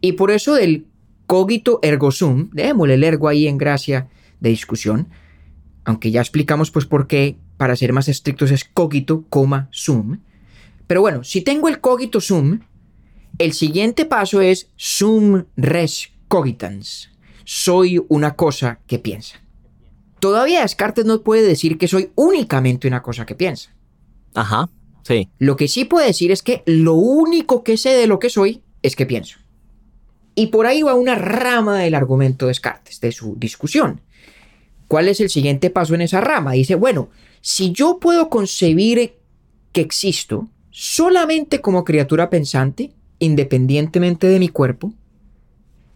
Y por eso del cogito ergo sum, démosle el ergo ahí en gracia de discusión, aunque ya explicamos pues por qué, para ser más estrictos, es cogito, coma, sum. Pero bueno, si tengo el cogito sum, el siguiente paso es sum res cogitans. Soy una cosa que piensa. Todavía Descartes no puede decir que soy únicamente una cosa que piensa. Ajá. Sí. Lo que sí puede decir es que lo único que sé de lo que soy es que pienso. Y por ahí va una rama del argumento de Descartes, de su discusión. ¿Cuál es el siguiente paso en esa rama? Dice, bueno, si yo puedo concebir que existo solamente como criatura pensante, independientemente de mi cuerpo,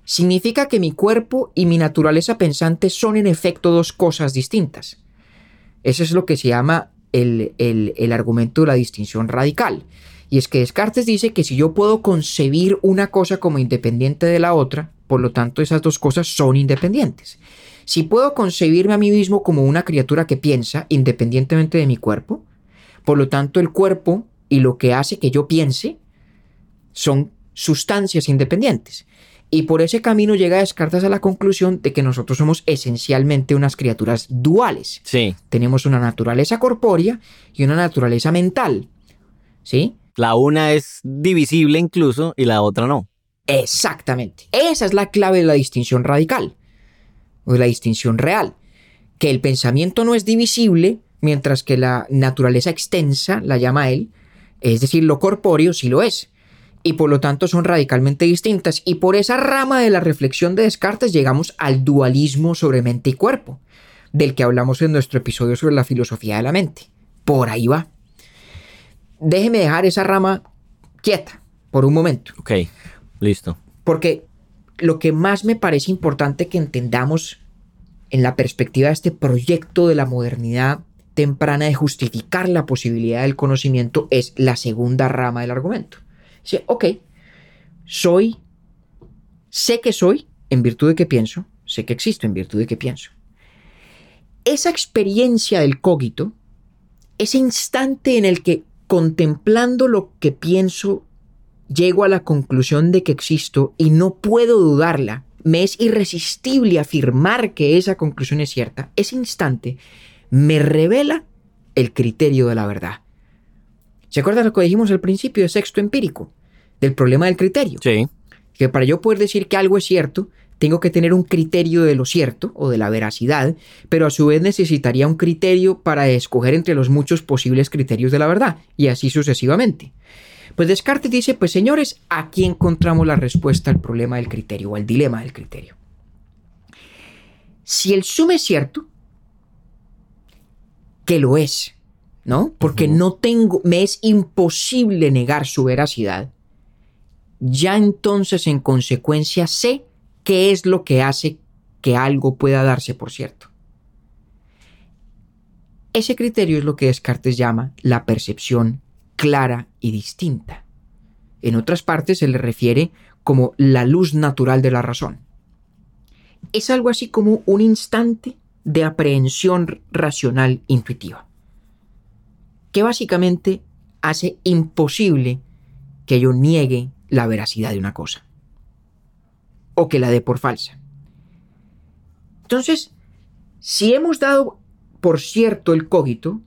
significa que mi cuerpo y mi naturaleza pensante son en efecto dos cosas distintas. Eso es lo que se llama el, el, el argumento de la distinción radical. Y es que Descartes dice que si yo puedo concebir una cosa como independiente de la otra, por lo tanto esas dos cosas son independientes. Si puedo concebirme a mí mismo como una criatura que piensa independientemente de mi cuerpo, por lo tanto el cuerpo y lo que hace que yo piense son sustancias independientes. Y por ese camino llega Descartes a la conclusión de que nosotros somos esencialmente unas criaturas duales. Sí. Tenemos una naturaleza corpórea y una naturaleza mental. ¿Sí? La una es divisible incluso y la otra no. Exactamente. Esa es la clave de la distinción radical o de la distinción real. Que el pensamiento no es divisible, mientras que la naturaleza extensa, la llama él, es decir, lo corpóreo sí lo es. Y por lo tanto son radicalmente distintas. Y por esa rama de la reflexión de Descartes llegamos al dualismo sobre mente y cuerpo, del que hablamos en nuestro episodio sobre la filosofía de la mente. Por ahí va. Déjeme dejar esa rama quieta por un momento. Ok, listo. Porque lo que más me parece importante que entendamos en la perspectiva de este proyecto de la modernidad temprana de justificar la posibilidad del conocimiento es la segunda rama del argumento. Dice, ok, soy, sé que soy en virtud de que pienso, sé que existo en virtud de que pienso. Esa experiencia del cogito, ese instante en el que contemplando lo que pienso, llego a la conclusión de que existo y no puedo dudarla, me es irresistible afirmar que esa conclusión es cierta, ese instante me revela el criterio de la verdad. ¿Se acuerdan lo que dijimos al principio de sexto empírico? Del problema del criterio. Sí. Que para yo poder decir que algo es cierto, tengo que tener un criterio de lo cierto o de la veracidad, pero a su vez necesitaría un criterio para escoger entre los muchos posibles criterios de la verdad, y así sucesivamente. Pues Descartes dice, pues señores, aquí encontramos la respuesta al problema del criterio o al dilema del criterio. Si el sum es cierto, que lo es, ¿no? Porque no tengo, me es imposible negar su veracidad, ya entonces en consecuencia sé qué es lo que hace que algo pueda darse por cierto. Ese criterio es lo que Descartes llama la percepción clara y distinta. En otras partes se le refiere como la luz natural de la razón. Es algo así como un instante de aprehensión racional intuitiva, que básicamente hace imposible que yo niegue la veracidad de una cosa o que la dé por falsa. Entonces, si hemos dado por cierto el cogito,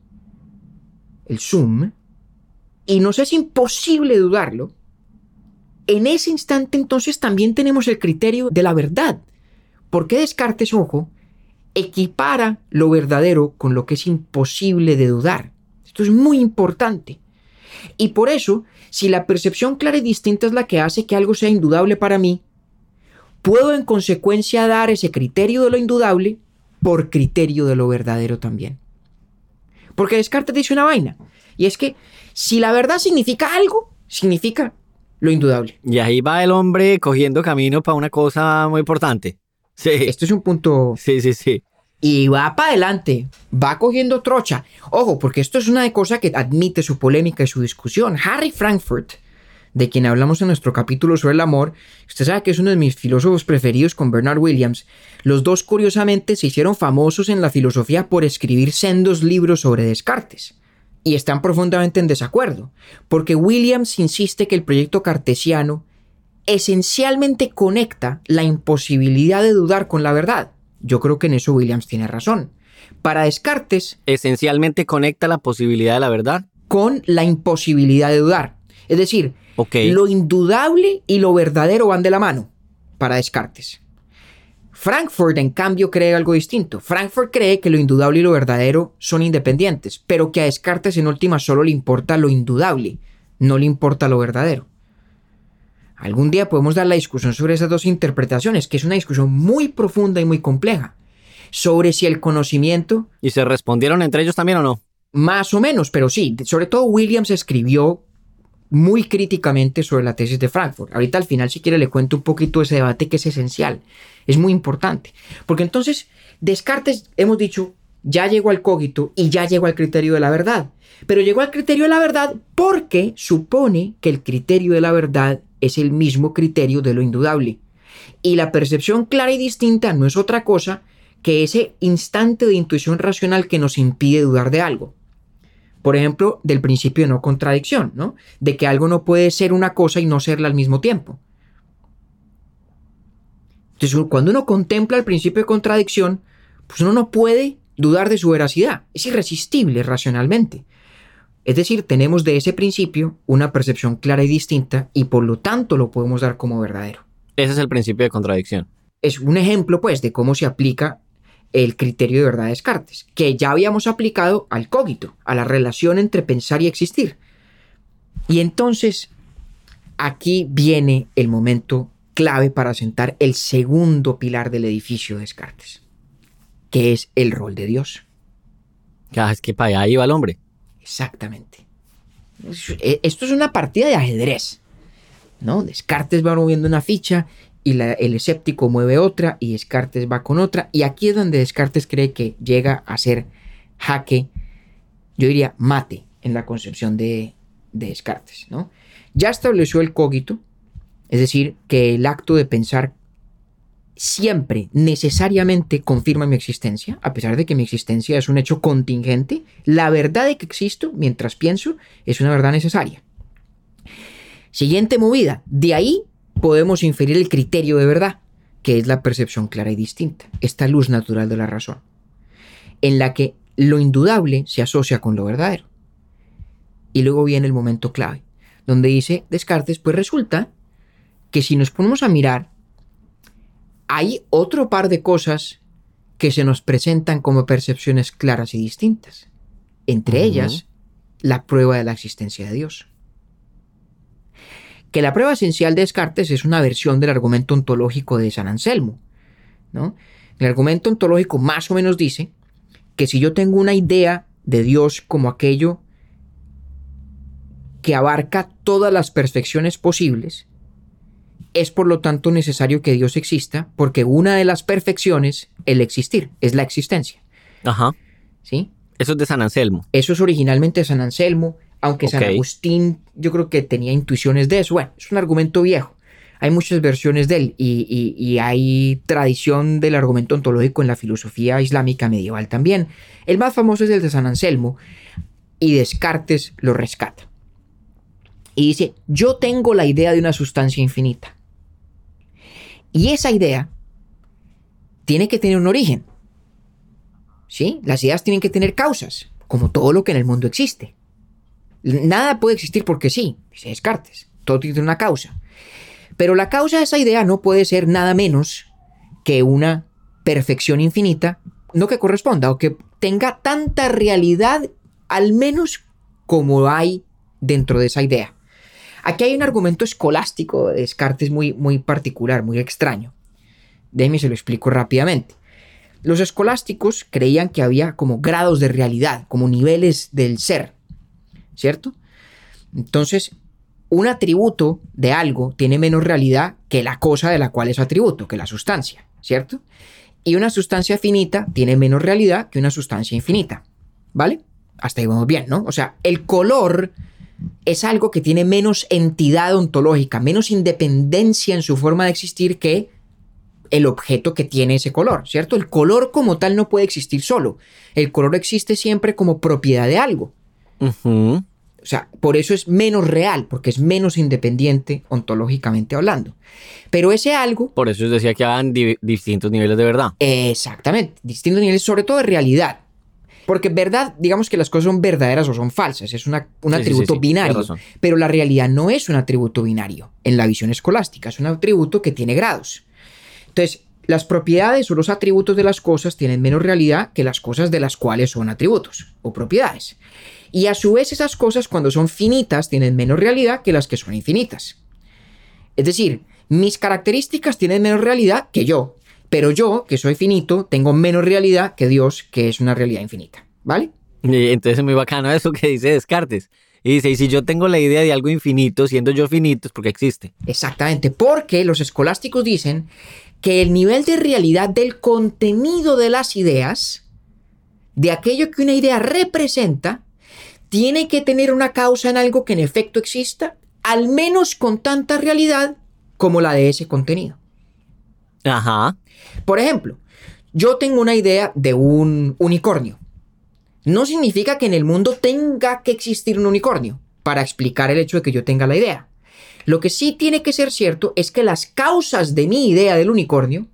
el sum, y nos es imposible dudarlo, en ese instante entonces también tenemos el criterio de la verdad. Porque Descartes, ojo, equipara lo verdadero con lo que es imposible de dudar. Esto es muy importante. Y por eso, si la percepción clara y distinta es la que hace que algo sea indudable para mí, puedo en consecuencia dar ese criterio de lo indudable por criterio de lo verdadero también. Porque Descartes dice una vaina, y es que si la verdad significa algo, significa lo indudable. Y ahí va el hombre cogiendo camino para una cosa muy importante. Sí. Esto es un punto... Sí, sí, sí. Y va para adelante, va cogiendo trocha. Ojo, porque esto es una cosa que admite su polémica y su discusión. Harry Frankfurt, de quien hablamos en nuestro capítulo sobre el amor, usted sabe que es uno de mis filósofos preferidos con Bernard Williams. Los dos curiosamente se hicieron famosos en la filosofía por escribir sendos libros sobre Descartes y están profundamente en desacuerdo, porque Williams insiste que el proyecto cartesiano esencialmente conecta la imposibilidad de dudar con la verdad. Yo creo que en eso Williams tiene razón. Para Descartes... Esencialmente conecta la posibilidad de la verdad. Con la imposibilidad de dudar. Es decir, lo indudable y lo verdadero van de la mano para Descartes. Frankfurt, en cambio, cree algo distinto. Frankfurt cree que lo indudable y lo verdadero son independientes, pero que a Descartes en última solo le importa lo indudable, no le importa lo verdadero. Algún día podemos dar la discusión sobre esas dos interpretaciones, que es una discusión muy profunda y muy compleja, sobre si el conocimiento... ¿Y se respondieron entre ellos también o no? Más o menos, pero sí, sobre todo Williams escribió muy críticamente sobre la tesis de Frankfurt. Ahorita al final, si quiere, le cuento un poquito ese debate que es esencial, es muy importante. Porque entonces, Descartes, hemos dicho, ya llegó al cogito y ya llegó al criterio de la verdad. Pero llegó al criterio de la verdad porque supone que el criterio de la verdad es el mismo criterio de lo indudable. Y la percepción clara y distinta no es otra cosa que ese instante de intuición racional que nos impide dudar de algo. Por ejemplo, del principio de no contradicción, ¿no? De que algo no puede ser una cosa y no serla al mismo tiempo. Entonces, cuando uno contempla el principio de contradicción, pues uno no puede dudar de su veracidad. Es irresistible racionalmente. Es decir, tenemos de ese principio una percepción clara y distinta y por lo tanto lo podemos dar como verdadero. Ese es el principio de contradicción. Es un ejemplo, pues, de cómo se aplica el criterio de verdad de Descartes, que ya habíamos aplicado al cogito, a la relación entre pensar y existir. Y entonces, aquí viene el momento clave para sentar el segundo pilar del edificio de Descartes, que es el rol de Dios. Ah, es que para allá iba el hombre. Exactamente. E, esto es una partida de ajedrez. ¿no? Descartes va moviendo una ficha y el escéptico mueve otra y Descartes va con otra. Y aquí es donde Descartes cree que llega a ser jaque, yo diría mate en la concepción de, de Descartes. ¿no? Ya estableció el cogito, es decir, que el acto de pensar siempre necesariamente confirma mi existencia, a pesar de que mi existencia es un hecho contingente, la verdad de que existo mientras pienso es una verdad necesaria. Siguiente movida, de ahí podemos inferir el criterio de verdad, que es la percepción clara y distinta, esta luz natural de la razón, en la que lo indudable se asocia con lo verdadero. Y luego viene el momento clave, donde dice Descartes, pues resulta que si nos ponemos a mirar hay otro par de cosas que se nos presentan como percepciones claras y distintas. Entre ellas, la prueba de la existencia de Dios. Que la prueba esencial de Descartes es una versión del argumento ontológico de San Anselmo. ¿no? El argumento ontológico más o menos dice que si yo tengo una idea de Dios como aquello que abarca todas las perfecciones posibles, es por lo tanto necesario que Dios exista, porque una de las perfecciones, el existir, es la existencia. Ajá. ¿Sí? Eso es de San Anselmo. Eso es originalmente de San Anselmo, aunque San Agustín yo creo que tenía intuiciones de eso. Bueno, es un argumento viejo. Hay muchas versiones de él y, y hay tradición del argumento ontológico en la filosofía islámica medieval también. El más famoso es el de San Anselmo y Descartes lo rescata. Y dice, yo tengo la idea de una sustancia infinita. Y esa idea tiene que tener un origen. ¿Sí? Las ideas tienen que tener causas, como todo lo que en el mundo existe. Nada puede existir porque sí, dice Descartes. Todo tiene una causa. Pero la causa de esa idea no puede ser nada menos que una perfección infinita, no que corresponda o que tenga tanta realidad, al menos como hay dentro de esa idea. Aquí hay un argumento escolástico de Descartes muy, muy particular, muy extraño. Déjeme se lo explico rápidamente. Los escolásticos creían que había como grados de realidad, como niveles del ser, ¿cierto? Entonces, un atributo de algo tiene menos realidad que la cosa de la cual es atributo, que la sustancia, ¿cierto? Y una sustancia finita tiene menos realidad que una sustancia infinita, ¿vale? Hasta ahí vamos bien, ¿no? O sea, el color es algo que tiene menos entidad ontológica, menos independencia en su forma de existir que el objeto que tiene ese color, ¿cierto? El color como tal no puede existir solo. El color existe siempre como propiedad de algo. O sea, por eso es menos real, porque es menos independiente ontológicamente hablando. Pero ese algo... Por eso os decía que habían distintos niveles de verdad. Exactamente, distintos niveles, sobre todo de realidad. Porque verdad, digamos que las cosas son verdaderas o son falsas, es un atributo binario. Pero la realidad no es un atributo binario en la visión escolástica, es un atributo que tiene grados. Entonces, las propiedades o los atributos de las cosas tienen menos realidad que las cosas de las cuales son atributos o propiedades. Y a su vez esas cosas cuando son finitas tienen menos realidad que las que son infinitas. Es decir, mis características tienen menos realidad que yo, pero yo, que soy finito, tengo menos realidad que Dios, que es una realidad infinita. ¿Vale? Y entonces es muy bacano eso que dice Descartes. Y dice, y si yo tengo la idea de algo infinito, siendo yo finito, es porque existe. Exactamente, porque los escolásticos dicen que el nivel de realidad del contenido de las ideas, de aquello que una idea representa, tiene que tener una causa en algo que en efecto exista, al menos con tanta realidad como la de ese contenido. Ajá. Por ejemplo, yo tengo una idea de un unicornio. No significa que en el mundo tenga que existir un unicornio para explicar el hecho de que yo tenga la idea. Lo que sí tiene que ser cierto es que las causas de mi idea del unicornio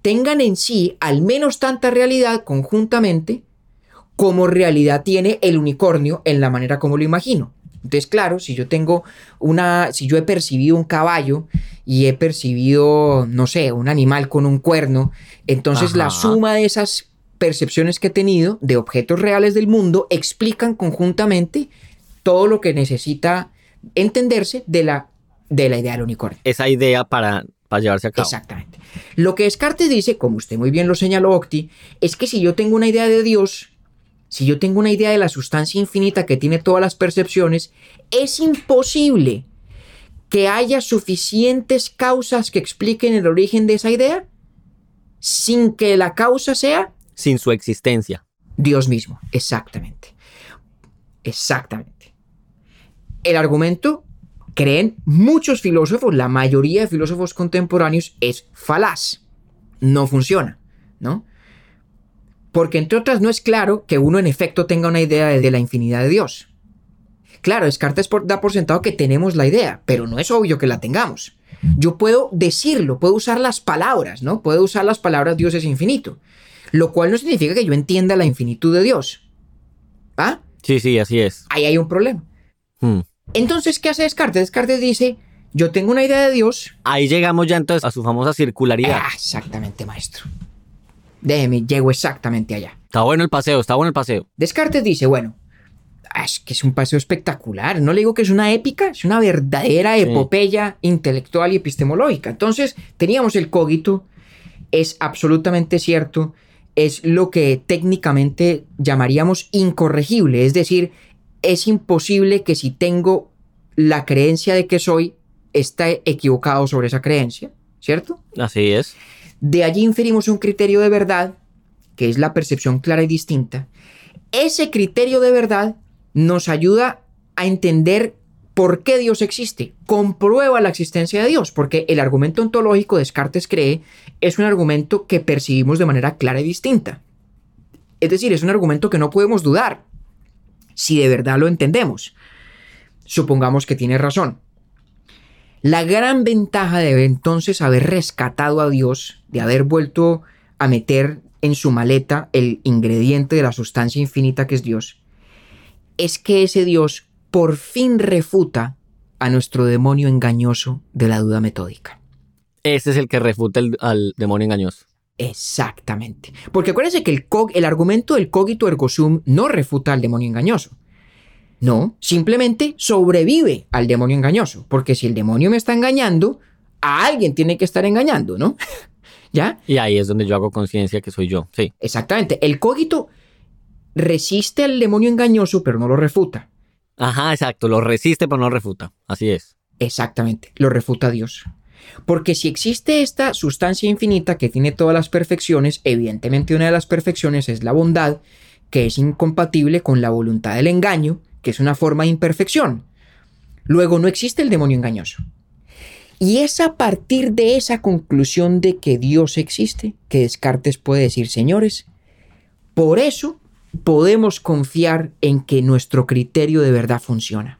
tengan en sí al menos tanta realidad conjuntamente como realidad tiene el unicornio en la manera como lo imagino. Entonces, claro, si yo tengo una, si yo he percibido un caballo y he percibido, no sé, un animal con un cuerno, entonces la suma de esas percepciones que he tenido de objetos reales del mundo explican conjuntamente todo lo que necesita entenderse de la, de la idea del unicornio. Esa idea para, para llevarse a cabo. Exactamente. Lo que Descartes dice, como usted muy bien lo señaló, Octi, es que si yo tengo una idea de Dios, si yo tengo una idea de la sustancia infinita que tiene todas las percepciones, es imposible que haya suficientes causas que expliquen el origen de esa idea sin que la causa sea Sin su existencia. Dios mismo. Exactamente. Exactamente. El argumento, creen muchos filósofos, la mayoría de filósofos contemporáneos, es falaz. No funciona, ¿no? Porque entre otras no es claro que uno en efecto tenga una idea de la infinidad de Dios. Claro, Descartes da por sentado que tenemos la idea, pero no es obvio que la tengamos. Yo puedo decirlo, puedo usar las palabras, ¿no? Puedo usar las palabras Dios es infinito. Lo cual no significa que yo entienda la infinitud de Dios. ¿Ah? Sí, sí, así es. Ahí hay un problema. Hmm. Entonces, ¿qué hace Descartes? Descartes dice, yo tengo una idea de Dios. Ahí llegamos ya entonces a su famosa circularidad. Ah, exactamente, maestro. Déjeme, llego exactamente allá. Está bueno el paseo, está bueno el paseo. Descartes dice, bueno, ah, es que es un paseo espectacular. No le digo que es una épica, es una verdadera Sí. epopeya intelectual y epistemológica. Entonces, teníamos el cogito, es absolutamente cierto, es lo que técnicamente llamaríamos incorregible, es decir, es imposible que si tengo la creencia de que soy, esté equivocado sobre esa creencia, ¿cierto? Así es. De allí inferimos un criterio de verdad, que es la percepción clara y distinta. Ese criterio de verdad nos ayuda a entender por qué Dios existe. Comprueba la existencia de Dios, porque el argumento ontológico Descartes cree es un argumento que percibimos de manera clara y distinta. Es decir, es un argumento que no podemos dudar si de verdad lo entendemos. Supongamos que tiene razón. La gran ventaja de entonces haber rescatado a Dios, de haber vuelto a meter en su maleta el ingrediente de la sustancia infinita que es Dios, es que ese Dios por fin refuta a nuestro demonio engañoso de la duda metódica. Ese es el que refuta el- al demonio engañoso. Exactamente. Porque acuérdense que el, el argumento del cogito ergo sum no refuta al demonio engañoso. No, simplemente sobrevive al demonio engañoso. Porque si el demonio me está engañando, a alguien tiene que estar engañando, ¿no? ¿Ya? Y ahí es donde yo hago conciencia que soy yo. Sí. Exactamente. El cogito resiste al demonio engañoso, pero no lo refuta. Ajá, exacto. Lo resiste, pero no refuta. Así es. Exactamente, lo refuta Dios. Porque si existe esta sustancia infinita que tiene todas las perfecciones, evidentemente una de las perfecciones es la bondad, que es incompatible con la voluntad del engaño, que es una forma de imperfección. Luego no existe el demonio engañoso. Y es a partir de esa conclusión de que Dios existe que Descartes puede decir, señores, por eso podemos confiar en que nuestro criterio de verdad funciona.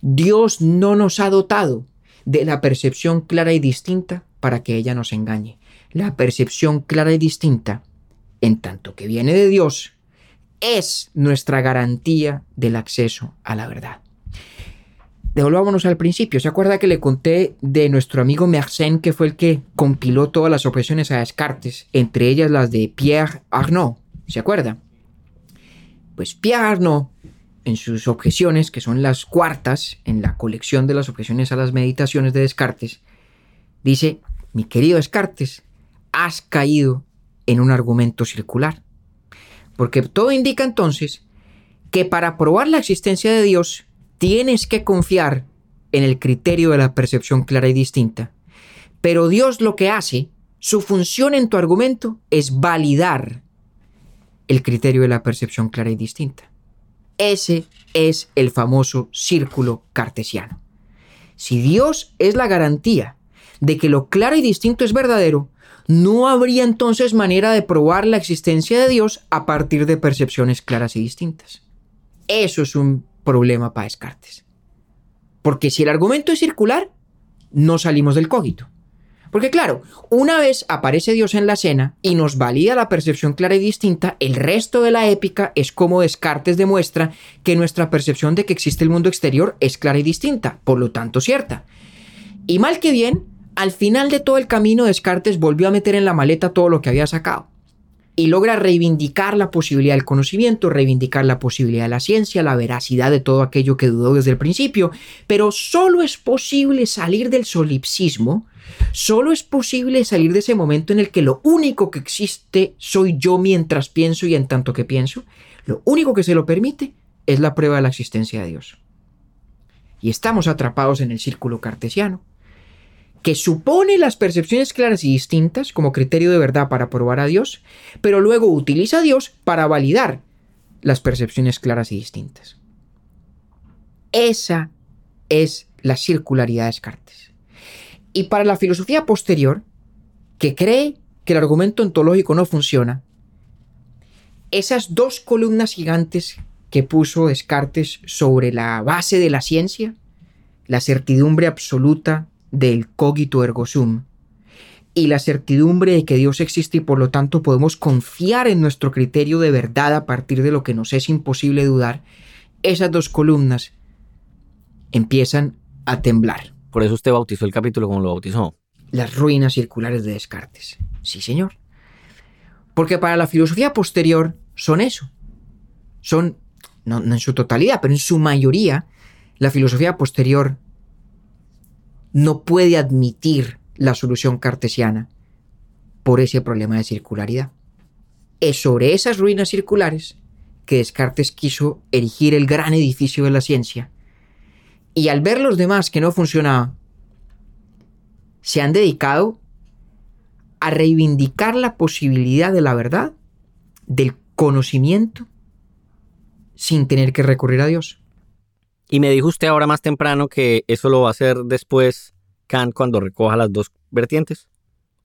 Dios no nos ha dotado de la percepción clara y distinta para que ella nos engañe. La percepción clara y distinta, en tanto que viene de Dios, es nuestra garantía del acceso a la verdad. Devolvámonos al principio. ¿Se acuerda que le conté de nuestro amigo Mersenne, que fue el que compiló todas las objeciones a Descartes, entre ellas las de Pierre Arnaud? ¿Se acuerda? Pues Pierre Arnaud en sus objeciones, que son las cuartas en la colección de las objeciones a las meditaciones de Descartes, dice, mi querido Descartes, has caído en un argumento circular. Porque todo indica entonces que para probar la existencia de Dios tienes que confiar en el criterio de la percepción clara y distinta. Pero Dios lo que hace, su función en tu argumento es validar el criterio de la percepción clara y distinta. Ese es el famoso círculo cartesiano. Si Dios es la garantía de que lo claro y distinto es verdadero, no habría entonces manera de probar la existencia de Dios a partir de percepciones claras y distintas. Eso es un problema para Descartes. Porque si el argumento es circular, no salimos del cogito. Porque claro, una vez aparece Dios en la escena y nos valida la percepción clara y distinta, el resto de la épica es como Descartes demuestra que nuestra percepción de que existe el mundo exterior es clara y distinta, por lo tanto cierta. Y mal que bien, al final de todo el camino Descartes volvió a meter en la maleta todo lo que había sacado. y logra reivindicar la posibilidad del conocimiento, reivindicar la posibilidad de la ciencia, la veracidad de todo aquello que dudó desde el principio, pero solo es posible salir del solipsismo, solo es posible salir de ese momento en el que lo único que existe soy yo mientras pienso y en tanto que pienso, lo único que se lo permite es la prueba de la existencia de Dios. Y estamos atrapados en el círculo cartesiano que supone las percepciones claras y distintas como criterio de verdad para probar a Dios, pero luego utiliza a Dios para validar las percepciones claras y distintas. Esa es la circularidad de Descartes. Y para la filosofía posterior, que cree que el argumento ontológico no funciona, esas dos columnas gigantes que puso Descartes sobre la base de la ciencia, la certidumbre absoluta del cogito ergo sum y la certidumbre de que Dios existe y por lo tanto podemos confiar en nuestro criterio de verdad a partir de lo que nos es imposible dudar, esas dos columnas empiezan a temblar. Por eso usted bautizó el capítulo como lo bautizó. Las ruinas circulares de Descartes. Sí, señor. Porque para la filosofía posterior son eso. Son, no, no en su totalidad, pero en su mayoría, la filosofía posterior no puede admitir la solución cartesiana por ese problema de circularidad. Es sobre esas ruinas circulares que Descartes quiso erigir el gran edificio de la ciencia. Y al ver los demás que no funcionaba, se han dedicado a reivindicar la posibilidad de la verdad, del conocimiento, sin tener que recurrir a Dios. Y me dijo usted ahora más temprano que eso lo va a hacer después Kant cuando recoja las dos vertientes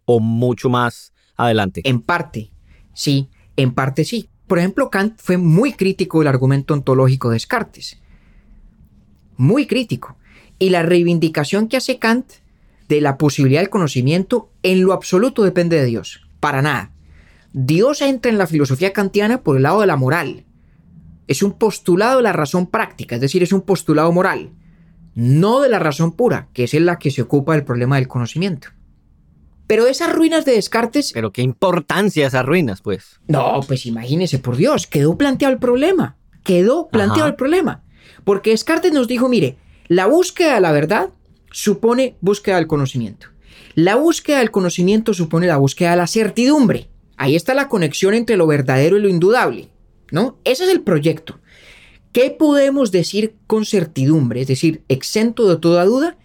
o mucho más adelante. En parte, sí, en parte sí. Por ejemplo, Kant fue muy crítico del argumento ontológico de Descartes. Muy crítico. Y la reivindicación que hace Kant de la posibilidad del conocimiento en lo absoluto depende de Dios. Para nada. Dios entra en la filosofía kantiana por el lado de la moral, es un postulado de la razón práctica, es decir, es un postulado moral, no de la razón pura, que es en la que se ocupa del problema del conocimiento. Pero esas ruinas de Descartes... Pero qué importancia esas ruinas, pues. No, pues imagínese, por Dios, quedó planteado el problema. Quedó planteado el problema. Porque Descartes nos dijo, mire, la búsqueda de la verdad supone búsqueda del conocimiento. La búsqueda del conocimiento supone la búsqueda de la certidumbre. Ahí está la conexión entre lo verdadero y lo indudable. ¿No? Ese es el proyecto. ¿Qué podemos decir con certidumbre, es decir, exento de toda duda,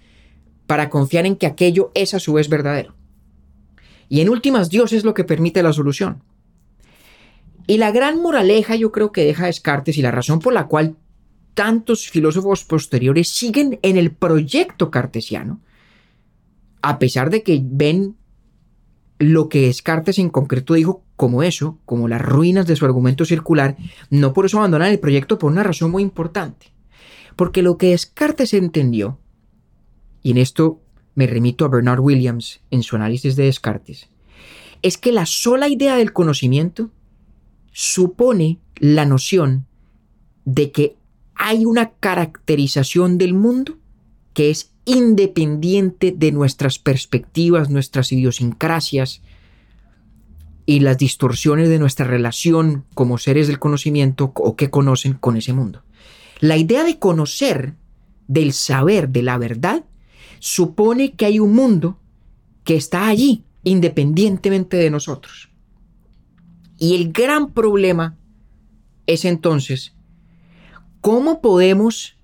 para confiar en que aquello es a su vez verdadero? Y en últimas, Dios es lo que permite la solución. Y la gran moraleja yo creo que deja Descartes y la razón por la cual tantos filósofos posteriores siguen en el proyecto cartesiano, a pesar de que ven lo que Descartes en concreto dijo como eso, como las ruinas de su argumento circular, no por eso abandonan el proyecto por una razón muy importante. Porque lo que Descartes entendió, y en esto me remito a Bernard Williams en su análisis de Descartes, es que la sola idea del conocimiento supone la noción de que hay una caracterización del mundo que es independiente de nuestras perspectivas, nuestras idiosincrasias y las distorsiones de nuestra relación como seres del conocimiento o que conocen con ese mundo. La idea de conocer, del saber, de la verdad, supone que hay un mundo que está allí, independientemente de nosotros. Y el gran problema es entonces, ¿cómo podemos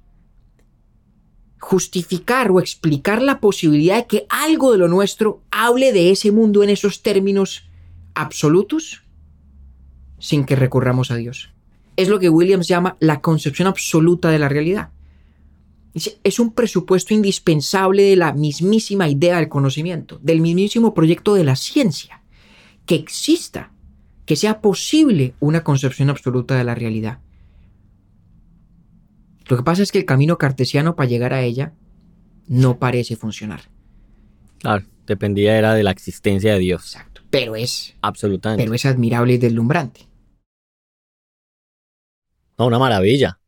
justificar o explicar la posibilidad de que algo de lo nuestro hable de ese mundo en esos términos absolutos sin que recurramos a Dios. Es lo que Williams llama la concepción absoluta de la realidad. Es un presupuesto indispensable de la mismísima idea del conocimiento, del mismísimo proyecto de la ciencia, que exista, que sea posible una concepción absoluta de la realidad. Lo que pasa es que el camino cartesiano para llegar a ella no parece funcionar. Claro, dependía era de la existencia de Dios. Exacto. Pero es. Absolutamente. Pero es admirable y deslumbrante. No, una maravilla.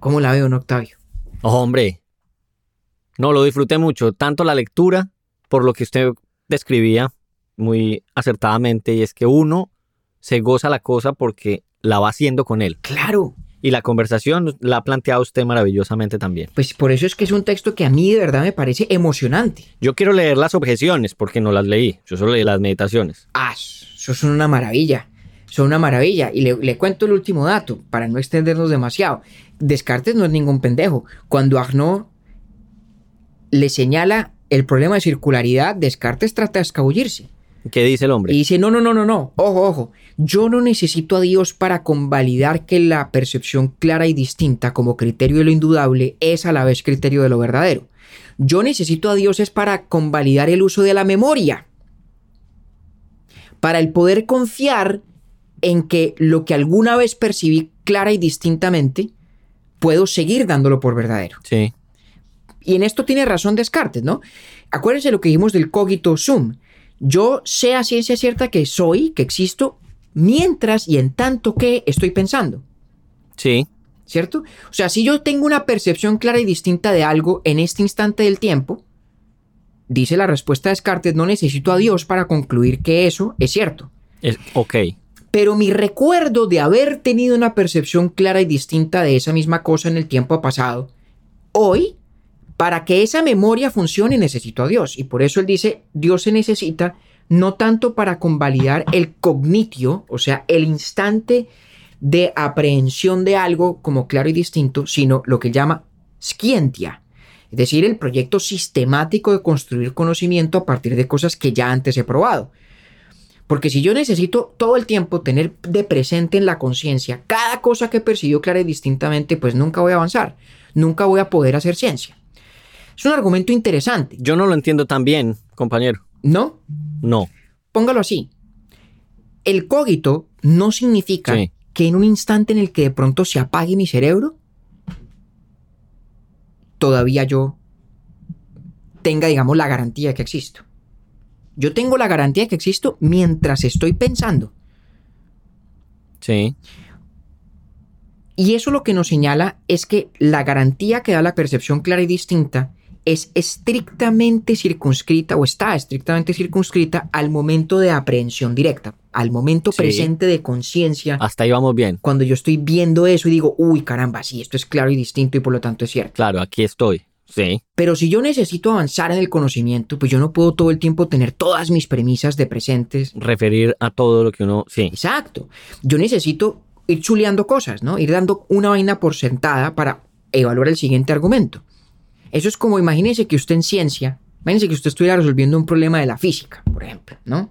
¿Cómo la veo, Octavio? hombre. No, lo disfruté mucho. Tanto la lectura, por lo que usted describía muy acertadamente, y es que uno se goza la cosa porque la va haciendo con él. Claro. Y la conversación la ha planteado usted maravillosamente también. Pues por eso es que es un texto que a mí de verdad me parece emocionante. Yo quiero leer las objeciones porque no las leí. Yo solo leí las meditaciones. Ah, eso son una maravilla. Son una maravilla. Y le, le cuento el último dato para no extendernos demasiado. Descartes no es ningún pendejo. Cuando Arnaud le señala el problema de circularidad, Descartes trata de escabullirse. ¿Qué dice el hombre? Y dice, no, no, no, no, no, ojo, ojo, yo no necesito a Dios para convalidar que la percepción clara y distinta como criterio de lo indudable es a la vez criterio de lo verdadero. Yo necesito a Dios es para convalidar el uso de la memoria, para el poder confiar en que lo que alguna vez percibí clara y distintamente, puedo seguir dándolo por verdadero. Sí. Y en esto tiene razón Descartes, ¿no? Acuérdense lo que dijimos del cogito sum. Yo sé a ciencia cierta que soy, que existo, mientras y en tanto que estoy pensando. Sí. ¿Cierto? O sea, si yo tengo una percepción clara y distinta de algo en este instante del tiempo, dice la respuesta de Descartes, no necesito a Dios para concluir que eso es cierto. Es, ok. Pero mi recuerdo de haber tenido una percepción clara y distinta de esa misma cosa en el tiempo pasado, hoy para que esa memoria funcione necesito a Dios. Y por eso él dice, Dios se necesita no tanto para convalidar el cognitio, o sea, el instante de aprehensión de algo como claro y distinto, sino lo que llama scientia, es decir, el proyecto sistemático de construir conocimiento a partir de cosas que ya antes he probado. Porque si yo necesito todo el tiempo tener de presente en la conciencia cada cosa que percibió clara y distintamente, pues nunca voy a avanzar, nunca voy a poder hacer ciencia. Es un argumento interesante. Yo no lo entiendo tan bien, compañero. ¿No? No. Póngalo así. El cogito no significa Sí. que en un instante en el que de pronto se apague mi cerebro, todavía yo tenga, digamos, la garantía de que existo. Yo tengo la garantía de que existo mientras estoy pensando. Sí. Y eso lo que nos señala es que la garantía que da la percepción clara y distinta es estrictamente circunscrita o está estrictamente circunscrita al momento de aprehensión directa, al momento Sí. presente de conciencia, Hasta ahí vamos bien. cuando yo estoy viendo eso y digo, uy, caramba, sí, esto es claro y distinto y por lo tanto es cierto. Claro, aquí estoy. Sí. Pero si yo necesito avanzar en el conocimiento, pues yo no puedo todo el tiempo tener todas mis premisas de presentes. Referir a todo lo que uno. Sí. Exacto. Yo necesito ir chuleando cosas, ¿no? Ir dando una vaina por sentada para evaluar el siguiente argumento. Eso es como, imagínese que usted en ciencia, imagínese que usted estuviera resolviendo un problema de la física, por ejemplo, ¿no?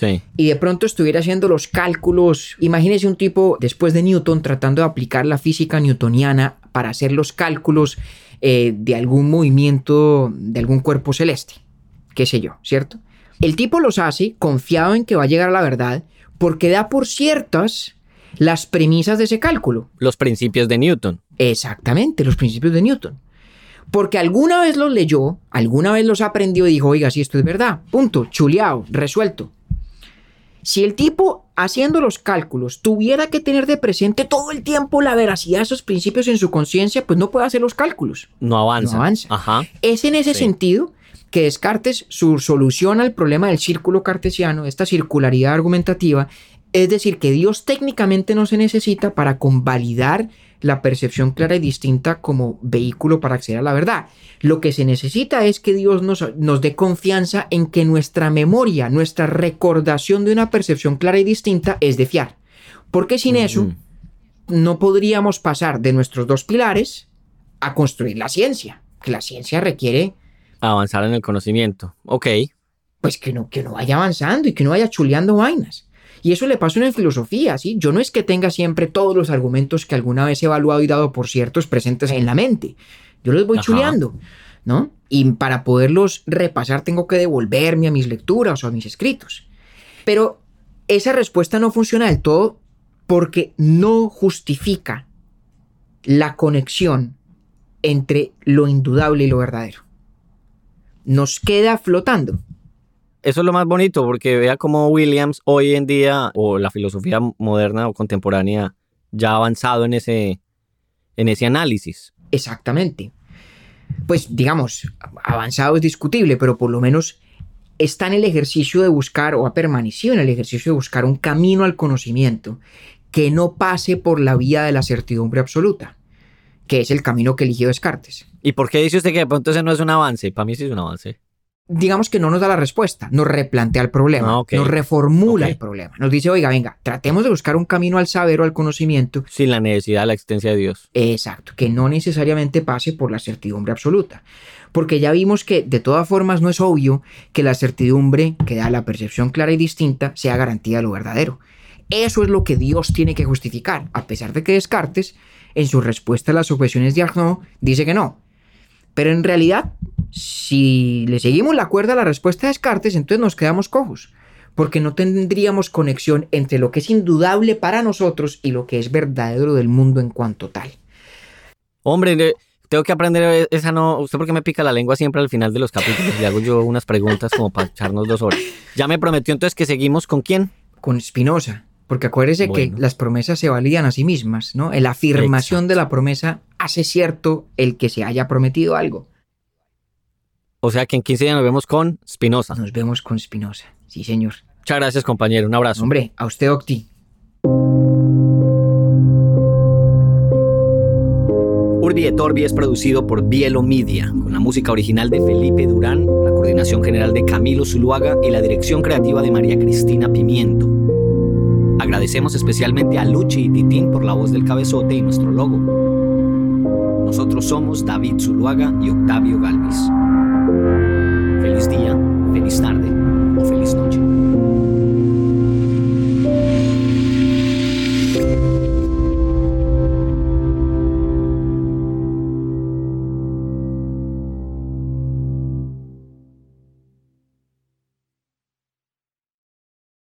Sí. y de pronto estuviera haciendo los cálculos. Imagínese un tipo después de Newton tratando de aplicar la física newtoniana para hacer los cálculos eh, de algún movimiento de algún cuerpo celeste, qué sé yo, ¿cierto? El tipo los hace confiado en que va a llegar a la verdad porque da por ciertas las premisas de ese cálculo. Los principios de Newton. Exactamente, los principios de Newton. Porque alguna vez los leyó, alguna vez los aprendió y dijo, oiga, si esto es verdad, punto, chuleado, resuelto. Si el tipo, haciendo los cálculos, tuviera que tener de presente todo el tiempo la veracidad de esos principios en su conciencia, pues no puede hacer los cálculos. No avanza. No avanza. Ajá. Es en ese Sí. sentido que Descartes su solución al problema del círculo cartesiano, esta circularidad argumentativa, es decir, que Dios técnicamente no se necesita para convalidar la percepción clara y distinta como vehículo para acceder a la verdad. Lo que se necesita es que Dios nos, nos dé confianza en que nuestra memoria, nuestra recordación de una percepción clara y distinta es de fiar. Porque sin eso no podríamos pasar de nuestros dos pilares a construir la ciencia. Que la ciencia requiere Avanzar en el conocimiento. Ok. pues que no, que no vaya avanzando y que no vaya chuleando vainas. Y eso le pasa en filosofía, ¿sí? Yo no es que tenga siempre todos los argumentos que alguna vez he evaluado y dado por ciertos presentes en la mente. Yo los voy Ajá. chuleando, ¿no? Y para poderlos repasar tengo que devolverme a mis lecturas o a mis escritos. Pero esa respuesta no funciona del todo porque no justifica la conexión entre lo indudable y lo verdadero. Nos queda flotando. Eso es lo más bonito porque vea cómo Williams hoy en día, o la filosofía moderna o contemporánea, ya ha avanzado en ese, en ese análisis. Exactamente. Pues digamos, avanzado es discutible, pero por lo menos está en el ejercicio de buscar o ha permanecido en el ejercicio de buscar un camino al conocimiento que no pase por la vía de la certidumbre absoluta, que es el camino que eligió Descartes. ¿Y por qué dice usted que de pronto ese no es un avance? Para mí sí es un avance. Digamos que no nos da la respuesta, nos replantea el problema, Ah, nos reformula el problema, nos dice, oiga, venga, tratemos de buscar un camino al saber o al conocimiento Sin la necesidad de la existencia de Dios. Exacto, que no necesariamente pase por la certidumbre absoluta. Porque ya vimos que de todas formas no es obvio que la certidumbre que da la percepción clara y distinta sea garantía de lo verdadero. Eso es lo que Dios tiene que justificar, a pesar de que Descartes, en su respuesta a las objeciones de Arnaud, dice que no. Pero en realidad, si le seguimos la cuerda a la respuesta de Descartes, entonces nos quedamos cojos, porque no tendríamos conexión entre lo que es indudable para nosotros y lo que es verdadero del mundo en cuanto tal. Hombre, ne- tengo que aprender esa no. ¿Usted por qué me pica la lengua siempre al final de los capítulos? Le hago yo unas preguntas como para echarnos dos horas. Ya me prometió entonces que seguimos con quién. con Spinoza, porque acuérdese Bueno. que las promesas se validan a sí mismas, ¿no? La afirmación de la promesa hace cierto el que se haya prometido algo. O sea que en 15 días nos vemos con Spinoza. Nos vemos con Spinoza. Sí, señor. Muchas gracias, compañero. Un abrazo. Hombre, a usted, Octi. Urbi et Orbi es producido por Bielo Media, con la música original de Felipe Durán, la coordinación general de Camilo Zuluaga y la dirección creativa de María Cristina Pimiento. Agradecemos especialmente a Luchi y Titín por la voz del cabezote y nuestro logo. Nosotros somos David Zuluaga y Octavio Galvis. Feliz día, feliz tarde